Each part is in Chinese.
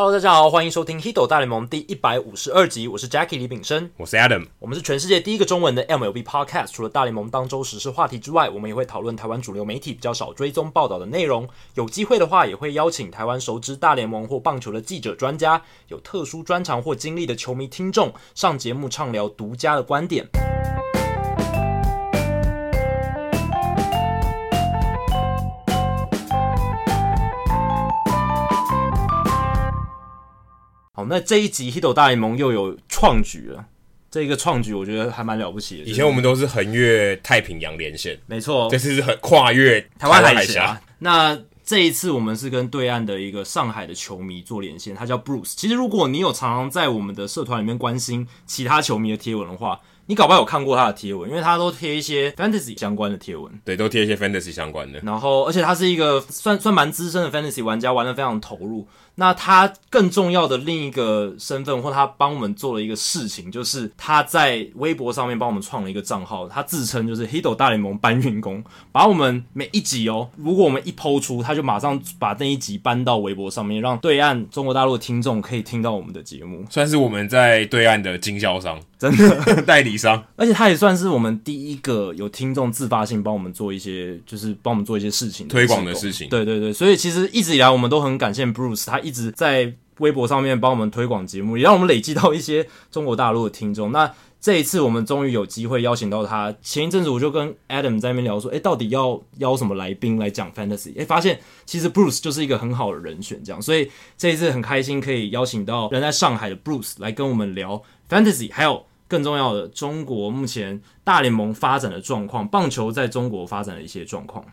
Hello，大家好，欢迎收听《Hito 大联盟》第一百五十二集，我是 Jackie 李炳生，我是 Adam，我们是全世界第一个中文的 MLB Podcast。除了大联盟当周时事话题之外，我们也会讨论台湾主流媒体比较少追踪报道的内容。有机会的话，也会邀请台湾熟知大联盟或棒球的记者、专家，有特殊专长或经历的球迷听众上节目畅聊独家的观点。好，那这一集《Hito 大联盟》又有创举了。这一个创举，我觉得还蛮了不起的。以前我们都是横越太平洋连线，没错，这次是很跨越台湾海峡。那这一次我们是跟对岸的一个上海的球迷做连线，他叫 Bruce。其实如果你有常常在我们的社团里面关心其他球迷的贴文的话，你搞不好有看过他的贴文，因为他都贴一些 Fantasy 相关的贴文，对，都贴一些 Fantasy 相关的。然后，而且他是一个算算蛮资深的 Fantasy 玩家，玩的非常投入。那他更重要的另一个身份，或他帮我们做了一个事情，就是他在微博上面帮我们创了一个账号，他自称就是 Hito 大联盟搬运工，把我们每一集哦，如果我们一抛出，他就马上把那一集搬到微博上面，让对岸中国大陆的听众可以听到我们的节目，算是我们在对岸的经销商，真的？代理商，而且他也算是我们第一个有听众自发性帮我们做一些，就是帮我们做一些事情推广的事情，对对对，所以其实一直以来我们都很感谢 Bruce，他一直在微博上面帮我们推广节目，也让我们累积到一些中国大陆的听众。那这一次我们终于有机会邀请到他。前一阵子我就跟 Adam 在那边聊说，诶，到底要邀什么来宾来讲 Fantasy？诶，发现其实 Bruce 就是一个很好的人选，这样。所以这一次很开心可以邀请到人在上海的 Bruce 来跟我们聊 Fantasy，还有更重要的中国目前大联盟发展的状况，棒球在中国发展的一些状况。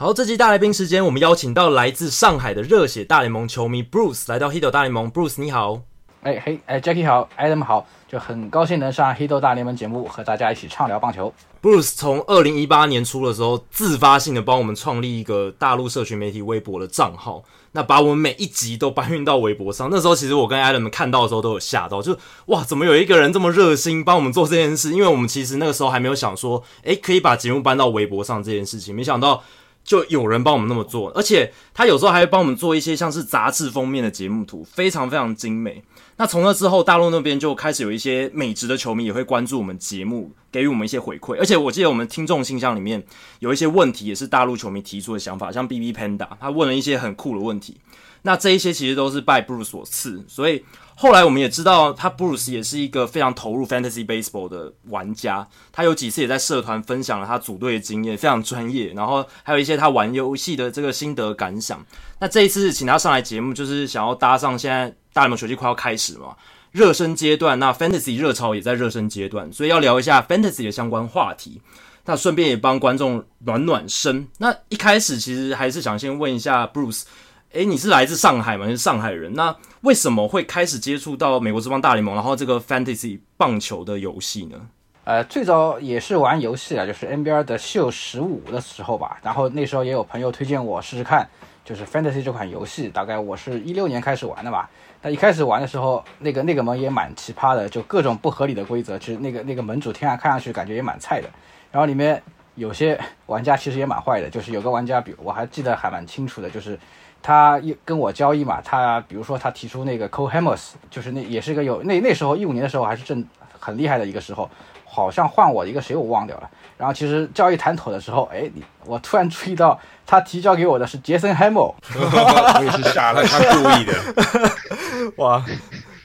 好，这期大来宾时间，我们邀请到来自上海的热血大联盟球迷 Bruce 来到 Hito 大联盟。Bruce 你好，哎嘿，哎 Jackie 好，Adam 好，就很高兴能上 Hito 大联盟节目，和大家一起畅聊棒球。Bruce 从二零一八年初的时候，自发性的帮我们创立一个大陆社群媒体微博的账号，那把我们每一集都搬运到微博上。那时候其实我跟 Adam 看到的时候都有吓到，就哇，怎么有一个人这么热心帮我们做这件事？因为我们其实那个时候还没有想说，哎，可以把节目搬到微博上这件事情，没想到。就有人帮我们那么做，而且他有时候还会帮我们做一些像是杂志封面的节目图，非常非常精美。那从那之后，大陆那边就开始有一些美职的球迷也会关注我们节目，给予我们一些回馈。而且我记得我们听众信箱里面有一些问题，也是大陆球迷提出的想法，像 BB Panda，他问了一些很酷的问题。那这一些其实都是拜 Bruce 所赐，所以。后来我们也知道，他 Bruce 也是一个非常投入 Fantasy Baseball 的玩家。他有几次也在社团分享了他组队的经验，非常专业。然后还有一些他玩游戏的这个心得感想。那这一次请他上来节目，就是想要搭上现在大联盟球季快要开始嘛，热身阶段。那 Fantasy 热潮也在热身阶段，所以要聊一下 Fantasy 的相关话题。那顺便也帮观众暖暖身。那一开始其实还是想先问一下 Bruce。诶，你是来自上海吗？你是上海人，那为什么会开始接触到美国职棒大联盟，然后这个 Fantasy 棒球的游戏呢？呃，最早也是玩游戏啊，就是 NBR 的秀十五的时候吧。然后那时候也有朋友推荐我试试看，就是 Fantasy 这款游戏。大概我是一六年开始玩的吧。那一开始玩的时候，那个那个门也蛮奇葩的，就各种不合理的规则。其实那个那个门主听上看上去感觉也蛮菜的。然后里面有些玩家其实也蛮坏的，就是有个玩家，比我还记得还蛮清楚的，就是。他一跟我交易嘛，他比如说他提出那个 Cole Hamels，就是那也是一个有那那时候一五年的时候还是正很厉害的一个时候，好像换我一个谁我忘掉了。然后其实交易谈妥的时候，哎，我突然注意到他提交给我的是杰森 Hamel，我也是傻了，他故意的，哇。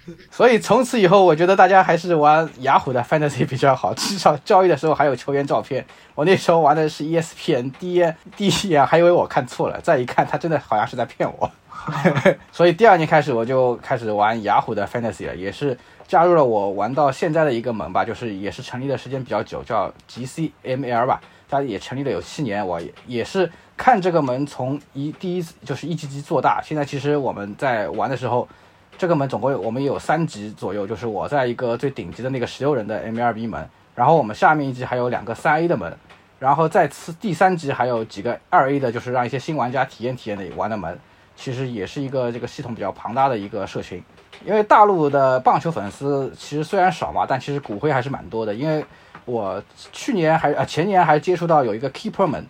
所以从此以后，我觉得大家还是玩雅虎的 Fantasy 比较好，至少交易的时候还有球员照片。我那时候玩的是 ESPN，第一第一眼还以为我看错了，再一看，他真的好像是在骗我。所以第二年开始，我就开始玩雅虎的 Fantasy 了，也是加入了我玩到现在的一个门吧，就是也是成立的时间比较久，叫 GCML 吧，它也成立了有七年，我也也是看这个门从一第一次就是一级级做大，现在其实我们在玩的时候。这个门总共有我们有三级左右，就是我在一个最顶级的那个十六人的 M 二 B 门，然后我们下面一级还有两个三 A 的门，然后再次第三级还有几个二 A 的，就是让一些新玩家体验体验的玩的门，其实也是一个这个系统比较庞大的一个社群。因为大陆的棒球粉丝其实虽然少嘛，但其实骨灰还是蛮多的。因为我去年还呃前年还接触到有一个 Keeper 门，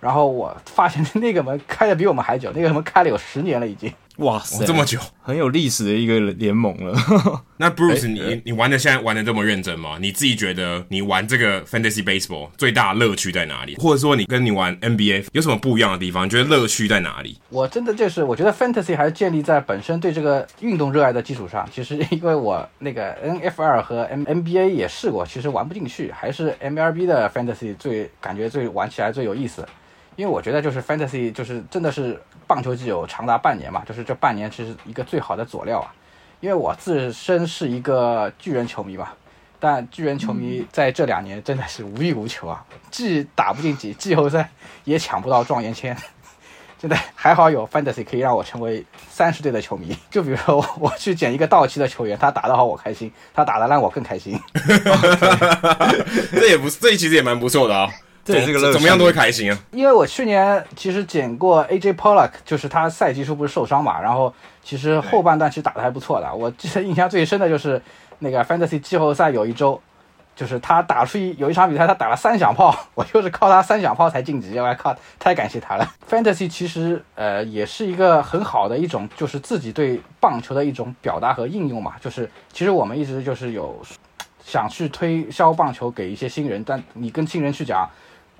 然后我发现那个门开的比我们还久，那个门开了有十年了已经。哇塞，这么久，很有历史的一个联盟了。那 Bruce，你你玩的现在玩的这么认真吗？你自己觉得你玩这个 Fantasy Baseball 最大乐趣在哪里？或者说你跟你玩 NBA 有什么不一样的地方？你觉得乐趣在哪里？我真的就是，我觉得 Fantasy 还是建立在本身对这个运动热爱的基础上。其实因为我那个 NFL 和 M NBA 也试过，其实玩不进去，还是 MLB 的 Fantasy 最感觉最玩起来最有意思。因为我觉得就是 Fantasy 就是真的是。棒球季有长达半年嘛，就是这半年其实一个最好的佐料啊。因为我自身是一个巨人球迷嘛，但巨人球迷在这两年真的是无欲无求啊，既打不进季季后赛，也抢不到状元签。现在还好有 Fantasy 可以让我成为三十队的球迷。就比如说我去捡一个到期的球员，他打得好我开心，他打得烂我更开心。这也不是，这其实也蛮不错的啊。对，这个怎么样都会开心啊！因为我去年其实捡过 AJ Pollock，就是他赛季初不是受伤嘛，然后其实后半段其实打的还不错的。我记得印象最深的就是那个 Fantasy 季后赛有一周，就是他打出一有一场比赛，他打了三响炮，我就是靠他三响炮才晋级，我靠，太感谢他了。Fantasy 其实呃也是一个很好的一种，就是自己对棒球的一种表达和应用嘛。就是其实我们一直就是有想去推销棒球给一些新人，但你跟新人去讲。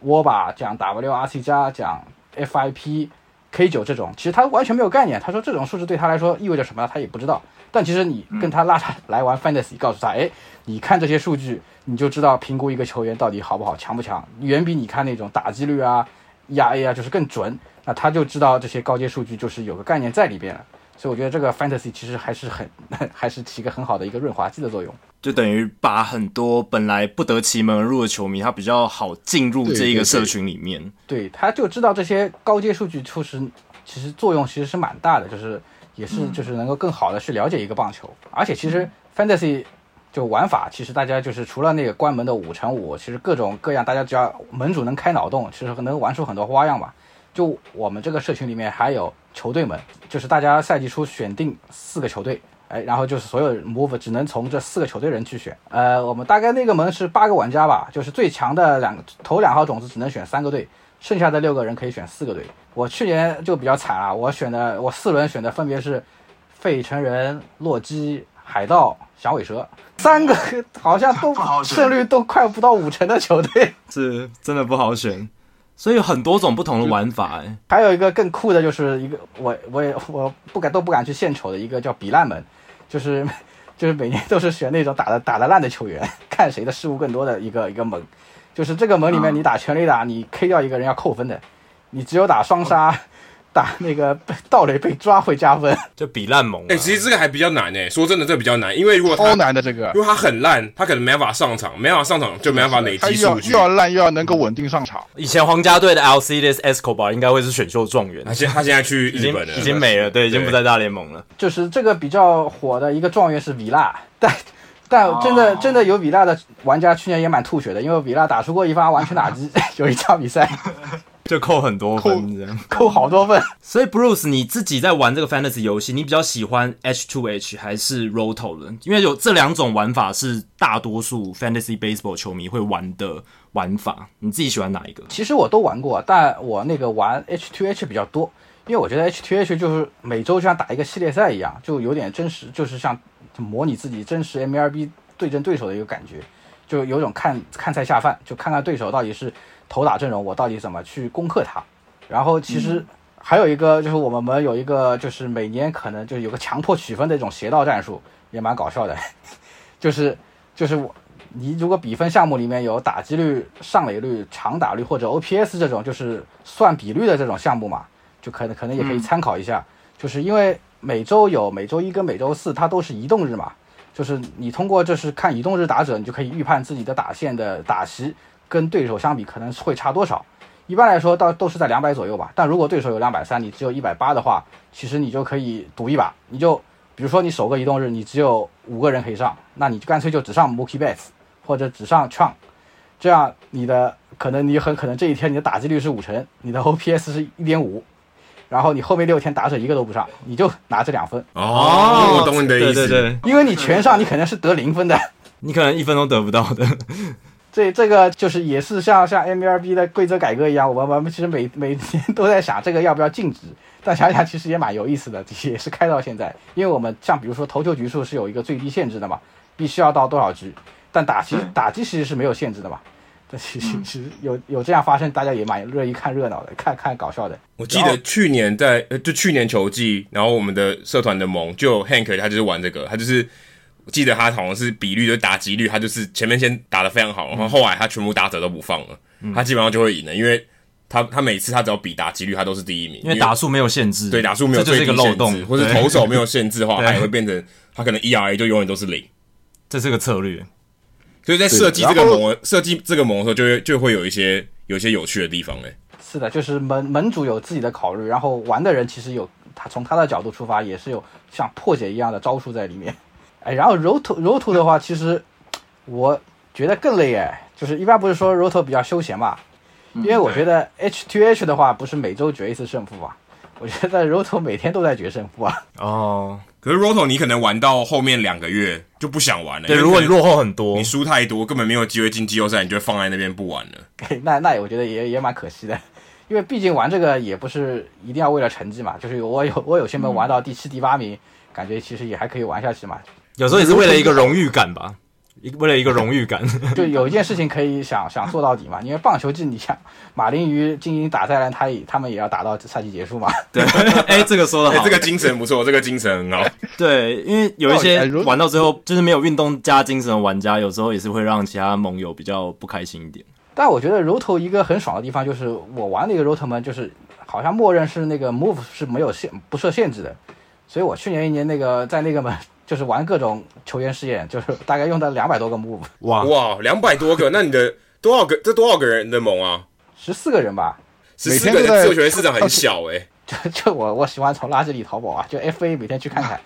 我把讲 WRC 加讲 FIP K 九这种，其实他完全没有概念。他说这种数字对他来说意味着什么，他也不知道。但其实你跟他拉他 来玩 Fantasy，告诉他，哎，你看这些数据，你就知道评估一个球员到底好不好，强不强，远比你看那种打击率啊、ERA 啊就是更准。那他就知道这些高阶数据就是有个概念在里边了。所以我觉得这个 Fantasy 其实还是很，还是起个很好的一个润滑剂的作用。就等于把很多本来不得其门而入的球迷，他比较好进入这一个社群里面。对，对，对，对，他就知道这些高阶数据确实其实作用其实是蛮大的，就是也是就是能够更好的去了解一个棒球。嗯、而且其实 Fantasy 就玩法，其实大家就是除了那个关门的五乘五，其实各种各样，大家只要门主能开脑洞，其实能玩出很多花样吧。就我们这个社群里面还有球队们，就是大家赛季初选定四个球队。哎，然后就是所有 move 只能从这四个球队人去选。呃，我们大概那个门是八个玩家吧，就是最强的两个头两号种子只能选三个队，剩下的六个人可以选四个队。我去年就比较惨啊，我选的我四轮选的分别是费城人、洛基、海盗、响尾蛇，三个 好像都 胜率都快不到五成的球队，是真的不好选。所以有很多种不同的玩法哎，还有一个更酷的就是一个我我也我不敢都不敢去献丑的一个叫比烂门。就是，就是每年都是选那种打的打的烂的球员，看谁的失误更多的一个一个门。就是这个门里面，你打全垒打，你 K 掉一个人要扣分的，你只有打双杀。打那个 盗垒被抓会加分，就比烂猛。哎、欸，其实这个还比较难诶。说真的，这个比较难，因为如果超难的这个，如果他很烂，他可能没办法上场，没办法上场就没办法累积数据。又要烂又要能够稳定上场。以前皇家队的 Alcides Escobar 应该会是选秀状元，他现他现在去 日本了，已经没了，对，已经不在大联盟了。就是这个比较火的一个状元是维拉，但但真的、哦、真的有比拉的玩家去年也蛮吐血的，因为比拉打出过一发完全打击，有一场比赛。就扣很多分，这样扣好多分。所以 Bruce，你自己在玩这个 Fantasy 游戏，你比较喜欢 H2H 还是 Roto 的？因为有这两种玩法是大多数 Fantasy Baseball 球迷会玩的玩法。你自己喜欢哪一个？其实我都玩过，但我那个玩 H2H 比较多，因为我觉得 H2H 就是每周就像打一个系列赛一样，就有点真实，就是像模拟自己真实 MLB 对阵对手的一个感觉，就有种看看菜下饭，就看看对手到底是。投打阵容，我到底怎么去攻克它？然后其实还有一个，就是我们门有一个，就是每年可能就是有个强迫取分的一种邪道战术，也蛮搞笑的。就是就是我，你如果比分项目里面有打击率、上垒率、长打率或者 OPS 这种，就是算比率的这种项目嘛，就可能可能也可以参考一下。就是因为每周有每周一跟每周四，它都是移动日嘛，就是你通过就是看移动日打者，你就可以预判自己的打线的打席。跟对手相比可能会差多少？一般来说，到都是在两百左右吧。但如果对手有两百三，你只有一百八的话，其实你就可以赌一把。你就比如说你首个移动日你只有五个人可以上，那你就干脆就只上 Mookie Betts 或者只上 Tron，这样你的可能你很可能这一天你的打击率是五成，你的 OPS 是一点五，然后你后面六天打者一个都不上，你就拿这两分。哦，我懂你的意思。对对对，因为你全上，你肯定是得零分的，你可能一分都得不到的。这这个就是也是像像 MLB 的规则改革一样，我们我们其实每 每天都在想这个要不要禁止，但想想其实也蛮有意思的，也是开到现在，因为我们像比如说投球局数是有一个最低限制的嘛，必须要到多少局，但打击打击其实是没有限制的嘛，这其实其实有有这样发生，大家也蛮乐意看热闹的，看看搞笑的。我记得去年在呃就去年球季，然后我们的社团的盟就 Hank 他就是玩这个，他就是。我记得他好像是比率，就是打击率，他就是前面先打的非常好，然后后来他全部打者都不放了，嗯、他基本上就会赢了，因为他他每次他只要比打击率，他都是第一名，因为打数没有限制，对打数没有最低限制，这就是一个漏洞，或者投手没有限制的话，他也会变成他可能 ERA 就永远都是零，这是个策略。所以在设计这个模设计这个模的时候，就会就会有一些有一些有趣的地方哎。是的，就是门门主有自己的考虑，然后玩的人其实有他从他的角度出发，也是有像破解一样的招数在里面。哎，然后柔投柔投的话，其实我觉得更累哎。就是一般不是说柔投比较休闲嘛，因为我觉得 H to H 的话，不是每周决一次胜负嘛。我觉得 roto 每天都在决胜负啊。哦，可是 roto 你可能玩到后面两个月就不想玩了。对，如果你落后很多，你输太多，根本没有机会进季后赛，你就会放在那边不玩了。那那我觉得也也蛮可惜的，因为毕竟玩这个也不是一定要为了成绩嘛。就是我有我有些门玩到第七、第八名，感觉其实也还可以玩下去嘛。有时候也是为了一个荣誉感吧，一为了一个荣誉感，就有一件事情可以想想做到底嘛。因为棒球季，你想马林鱼精英打再烂，他也他们也要打到赛季结束嘛。对，哎、欸，这个说的好、欸，这个精神不错，这个精神很好。对，因为有一些玩到最后就是没有运动加精神的玩家，有时候也是会让其他盟友比较不开心一点。但我觉得柔头一个很爽的地方就是，我玩那个柔投门就是好像默认是那个 move 是没有限不设限制的，所以我去年一年那个在那个门。就是玩各种球员试验，就是大概用到两百多个 move。哇哇，两百多个，那你的多少个？这多少个人的盟啊？十四个人吧。十四个人，这个球员市场很小哎、欸。就就我我喜欢从垃圾里淘宝啊，就 FA 每天去看看。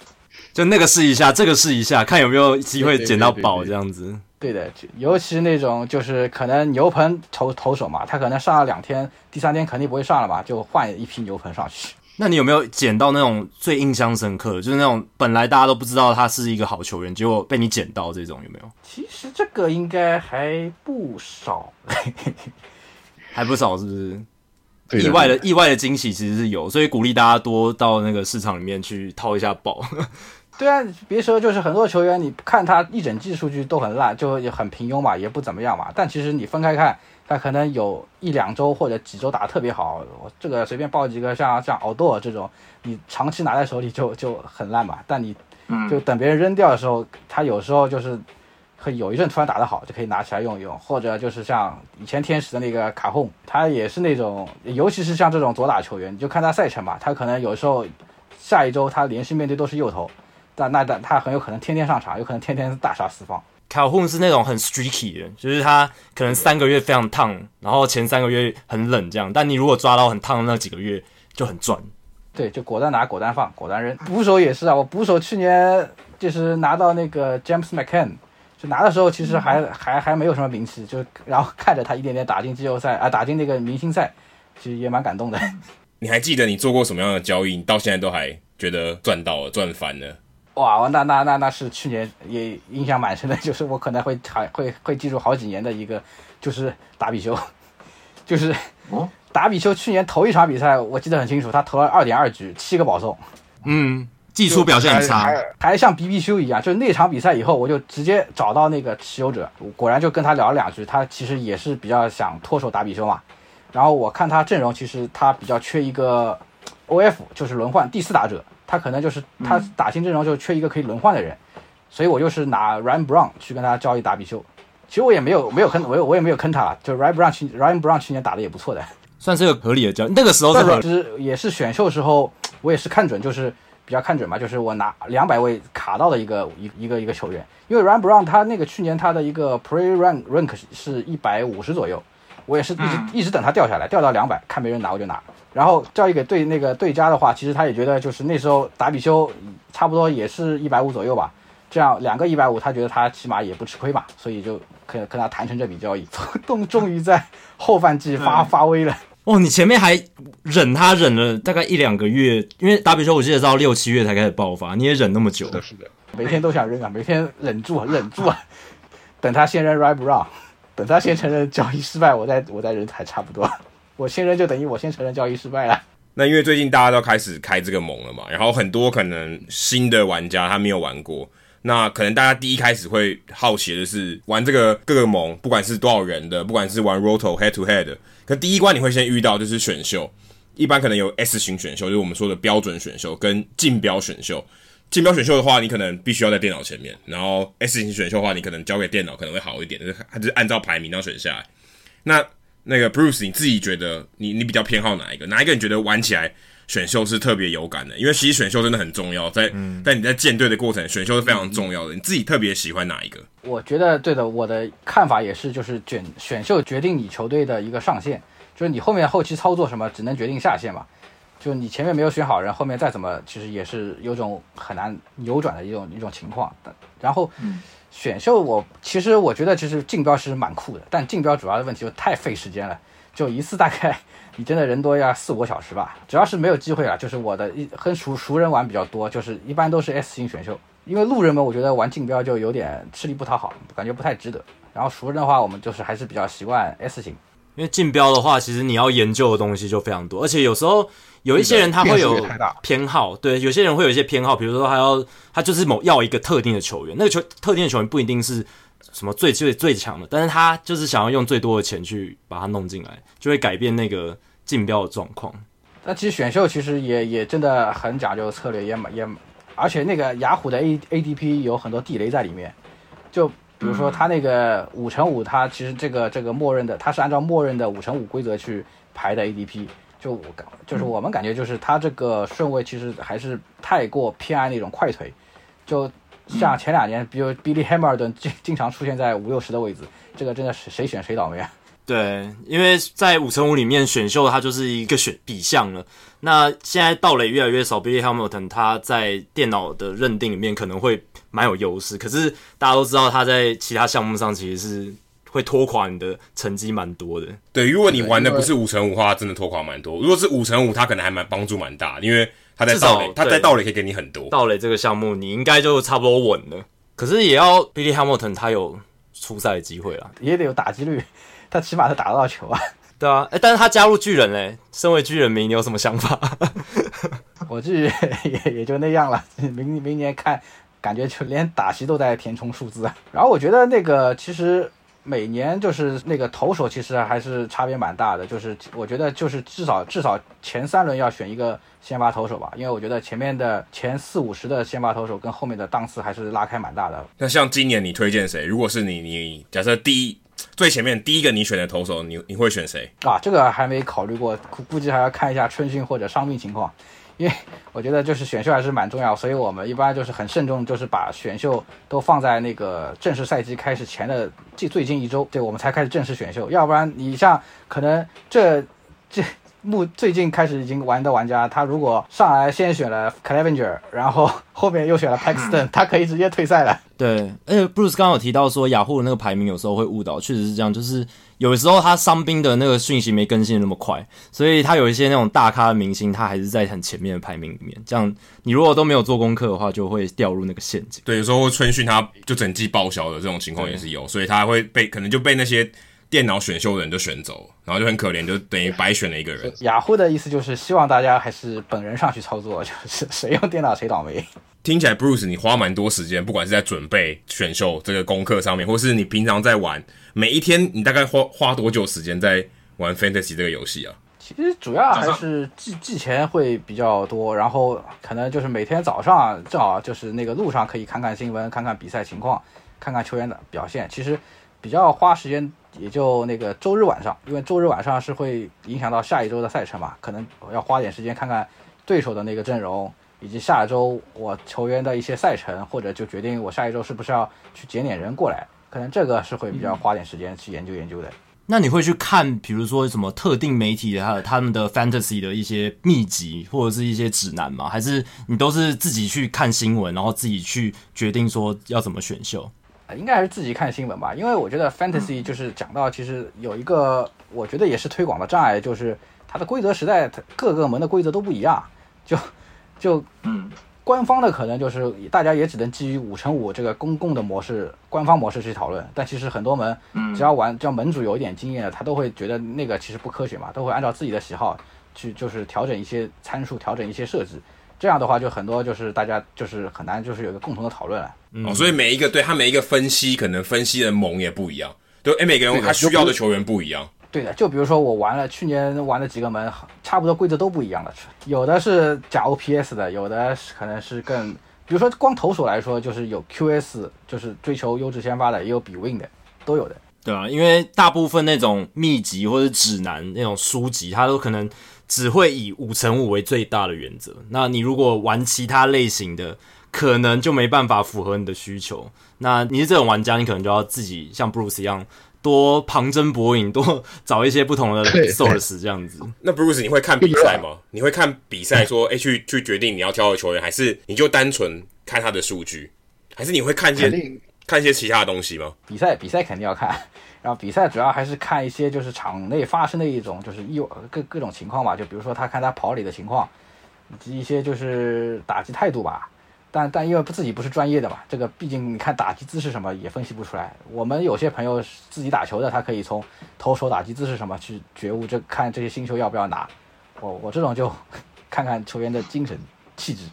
就那个试一下，这个试一下，看有没有机会捡到宝这样子。对的，尤其是那种就是可能牛棚投投手嘛，他可能上了两天，第三天肯定不会上了嘛，就换一批牛棚上去。那你有没有捡到那种最印象深刻的，就是那种本来大家都不知道他是一个好球员，结果被你捡到这种有没有？其实这个应该还不少，还不少是不是？意外的意外的惊喜其实是有，所以鼓励大家多到那个市场里面去掏一下宝。对啊，别说就是很多球员，你看他一整季数据都很烂，就很平庸嘛，也不怎么样嘛。但其实你分开看。他可能有一两周或者几周打得特别好，这个随便报几个像像奥多尔这种，你长期拿在手里就就很烂吧。但你就等别人扔掉的时候，他有时候就是会有一阵突然打得好，就可以拿起来用一用。或者就是像以前天使的那个卡洪，他也是那种，尤其是像这种左打球员，你就看他赛程吧，他可能有时候下一周他连续面对都是右投，但那但他很有可能天天上场，有可能天天大杀四方。卡混是那种很 streaky 的，就是他可能三个月非常烫，然后前三个月很冷这样。但你如果抓到很烫的那几个月，就很赚。对，就果断拿，果断放，果断扔。捕手也是啊，我捕手去年就是拿到那个 James McCann，就拿的时候其实还、嗯、还还没有什么名气，就然后看着他一点点打进季后赛啊，打进那个明星赛，其实也蛮感动的。你还记得你做过什么样的交易？你到现在都还觉得赚到了，赚翻了？哇，那那那那是去年也印象蛮深的，就是我可能会还会会记住好几年的一个，就是达比修，就是达比修去年头一场比赛我记得很清楚，他投了二点二局，七个保送，嗯，技术表现很差，还，还像 BB 修一样，就是那场比赛以后我就直接找到那个持有者，果然就跟他聊了两句，他其实也是比较想脱手达比修嘛，然后我看他阵容其实他比较缺一个 OF，就是轮换第四打者。他可能就是他打新阵容就缺一个可以轮换的人，嗯、所以我就是拿 Ryan Brown 去跟他交易达比修。其实我也没有没有坑，我我也没有坑他，就 Ryan Brown 去 Ryan Brown 去年打的也不错的，算是个合理的交易。那个时候是其实也是选秀时候，我也是看准，就是比较看准嘛，就是我拿两百位卡到的一个一一个一个球员，因为 Ryan Brown 他那个去年他的一个 Pre Rank Rank 是一百五十左右，我也是一直、嗯、一直等它掉下来，掉到两百，看没人拿我就拿。然后交易给对那个对家的话，其实他也觉得就是那时候达比修差不多也是一百五左右吧，这样两个一百五，他觉得他起码也不吃亏嘛，所以就可以跟他谈成这笔交易。终终于在后半季发、嗯、发威了。哦，你前面还忍他忍了大概一两个月，因为达比修我记得到六七月才开始爆发，你也忍那么久。是的，是的，每天都想扔啊，每天忍住啊，忍住啊，等他先扔 Ryan Brown。等他先承认交易失败，我再我再认还差不多。我先认就等于我先承认交易失败了。那因为最近大家都开始开这个盟了嘛，然后很多可能新的玩家他没有玩过，那可能大家第一开始会好奇的是玩这个各个盟，不管是多少人的，不管是玩 Roto Head to Head，可第一关你会先遇到就是选秀，一般可能有 S 型选秀，就是我们说的标准选秀跟竞标选秀。竞标选秀的话，你可能必须要在电脑前面；然后 S 型选秀的话，你可能交给电脑可能会好一点，就是它就是按照排名要选下来。那那个 Bruce，你自己觉得你你比较偏好哪一个？哪一个你觉得玩起来选秀是特别有感的？因为其实选秀真的很重要，在嗯在你在建队的过程，选秀是非常重要的。你自己特别喜欢哪一个？我觉得对的，我的看法也是，就是选选秀决定你球队的一个上限，就是你后面后期操作什么，只能决定下限嘛。就你前面没有选好人，后面再怎么，其实也是有种很难扭转的一种一种情况。然后，选秀我其实我觉得其实竞标其实蛮酷的，但竞标主要的问题就太费时间了，就一次大概你真的人多要四五个小时吧。主要是没有机会了，就是我的一跟熟熟人玩比较多，就是一般都是 S 型选秀，因为路人们我觉得玩竞标就有点吃力不讨好，感觉不太值得。然后熟人的话，我们就是还是比较习惯 S 型。因为竞标的话，其实你要研究的东西就非常多，而且有时候有一些人他会有偏好，对，有些人会有一些偏好，比如说他要他就是某要一个特定的球员，那个球特定的球员不一定是什么最最最强的，但是他就是想要用最多的钱去把它弄进来，就会改变那个竞标的状况。那其实选秀其实也也真的很讲究策略，也也而且那个雅虎的 A ADP 有很多地雷在里面，就。比如说他那个五乘五，他其实这个这个默认的，他是按照默认的五乘五规则去排的 ADP，就我感就是我们感觉就是他这个顺位其实还是太过偏爱那种快腿，就像前两年，比如 Billy Hamilton 经经常出现在五六十的位置，这个真的是谁选谁倒霉啊。对，因为在五乘五里面选秀，它就是一个选比项了。那现在盗垒越来越少，Billy Hamilton 他在电脑的认定里面可能会蛮有优势。可是大家都知道他在其他项目上其实是会拖垮你的成绩蛮多的。对，如果你玩的不是五乘五的话，真的拖垮蛮多。如果是五乘五，他可能还蛮帮助蛮大，因为他在盗垒，他在盗垒可以给你很多。盗垒这个项目你应该就差不多稳了。可是也要 Billy Hamilton 他有出赛的机会啦，也得有打击率。他起码是打得到球啊，对啊，哎，但是他加入巨人嘞，身为巨人迷，你有什么想法？我巨人也也就那样了，明明年看，感觉就连打席都在填充数字。然后我觉得那个其实每年就是那个投手，其实还是差别蛮大的。就是我觉得就是至少至少前三轮要选一个先发投手吧，因为我觉得前面的前四五十的先发投手跟后面的档次还是拉开蛮大的。那像今年你推荐谁？如果是你，你假设第一。最前面第一个你选的投手，你你会选谁啊？这个还没考虑过，估估计还要看一下春训或者伤病情况，因为我觉得就是选秀还是蛮重要，所以我们一般就是很慎重，就是把选秀都放在那个正式赛季开始前的最最近一周，对，我们才开始正式选秀，要不然你像可能这这。目最近开始已经玩的玩家，他如果上来先选了 Clavenger，然后后面又选了 Paxton，他可以直接退赛了。对，而且 Bruce 刚刚有提到说雅虎的那个排名有时候会误导，确实是这样，就是有时候他伤兵的那个讯息没更新那么快，所以他有一些那种大咖的明星，他还是在很前面的排名里面。这样你如果都没有做功课的话，就会掉入那个陷阱。对，有时候春训他就整季报销的这种情况也是有，所以他会被可能就被那些。电脑选秀的人就选走，然后就很可怜，就等于白选了一个人。雅虎的意思就是希望大家还是本人上去操作，就是谁用电脑谁倒霉。听起来，Bruce，你花蛮多时间，不管是在准备选秀这个功课上面，或是你平常在玩，每一天你大概花花多久时间在玩 Fantasy 这个游戏啊？其实主要还是季季前会比较多，然后可能就是每天早上正好就是那个路上可以看看新闻，看看比赛情况，看看球员的表现。其实比较花时间。也就那个周日晚上，因为周日晚上是会影响到下一周的赛程嘛，可能我要花点时间看看对手的那个阵容，以及下周我球员的一些赛程，或者就决定我下一周是不是要去捡点人过来，可能这个是会比较花点时间去研究研究的。那你会去看，比如说什么特定媒体的他他们的 fantasy 的一些秘籍或者是一些指南吗？还是你都是自己去看新闻，然后自己去决定说要怎么选秀？应该还是自己看新闻吧，因为我觉得 fantasy 就是讲到其实有一个，我觉得也是推广的障碍，就是它的规则实在各个门的规则都不一样，就就嗯，官方的可能就是大家也只能基于五乘五这个公共的模式、官方模式去讨论。但其实很多门，只要玩，只要门主有一点经验的，他都会觉得那个其实不科学嘛，都会按照自己的喜好去，就是调整一些参数，调整一些设置。这样的话，就很多就是大家就是很难就是有一个共同的讨论了。哦，所以每一个对他每一个分析，可能分析的盟也不一样，对，哎，每个人他需要的球员不一样。对的，就比如说我玩了去年玩的几个门，差不多规则都不一样的，有的是假 OPS 的，有的可能是更，比如说光投手来说，就是有 QS，就是追求优质先发的，也有比 Win 的，都有的。对啊，因为大部分那种秘籍或者指南那种书籍，它都可能。只会以五乘五为最大的原则。那你如果玩其他类型的，可能就没办法符合你的需求。那你是这种玩家，你可能就要自己像 Bruce 一样，多旁征博引，多找一些不同的 source 这样子。那 Bruce，你会看比赛吗？你会看比赛说，哎，去去决定你要挑的球员，还是你就单纯看他的数据，还是你会看一些看一些其他的东西吗？比赛比赛肯定要看。然后比赛主要还是看一些就是场内发生的一种就是意外各各种情况吧，就比如说他看他跑里的情况，以及一些就是打击态度吧。但但因为不自己不是专业的嘛，这个毕竟你看打击姿势什么也分析不出来。我们有些朋友自己打球的，他可以从投手打击姿势什么去觉悟这看这些新球要不要拿。我我这种就 看看球员的精神气质。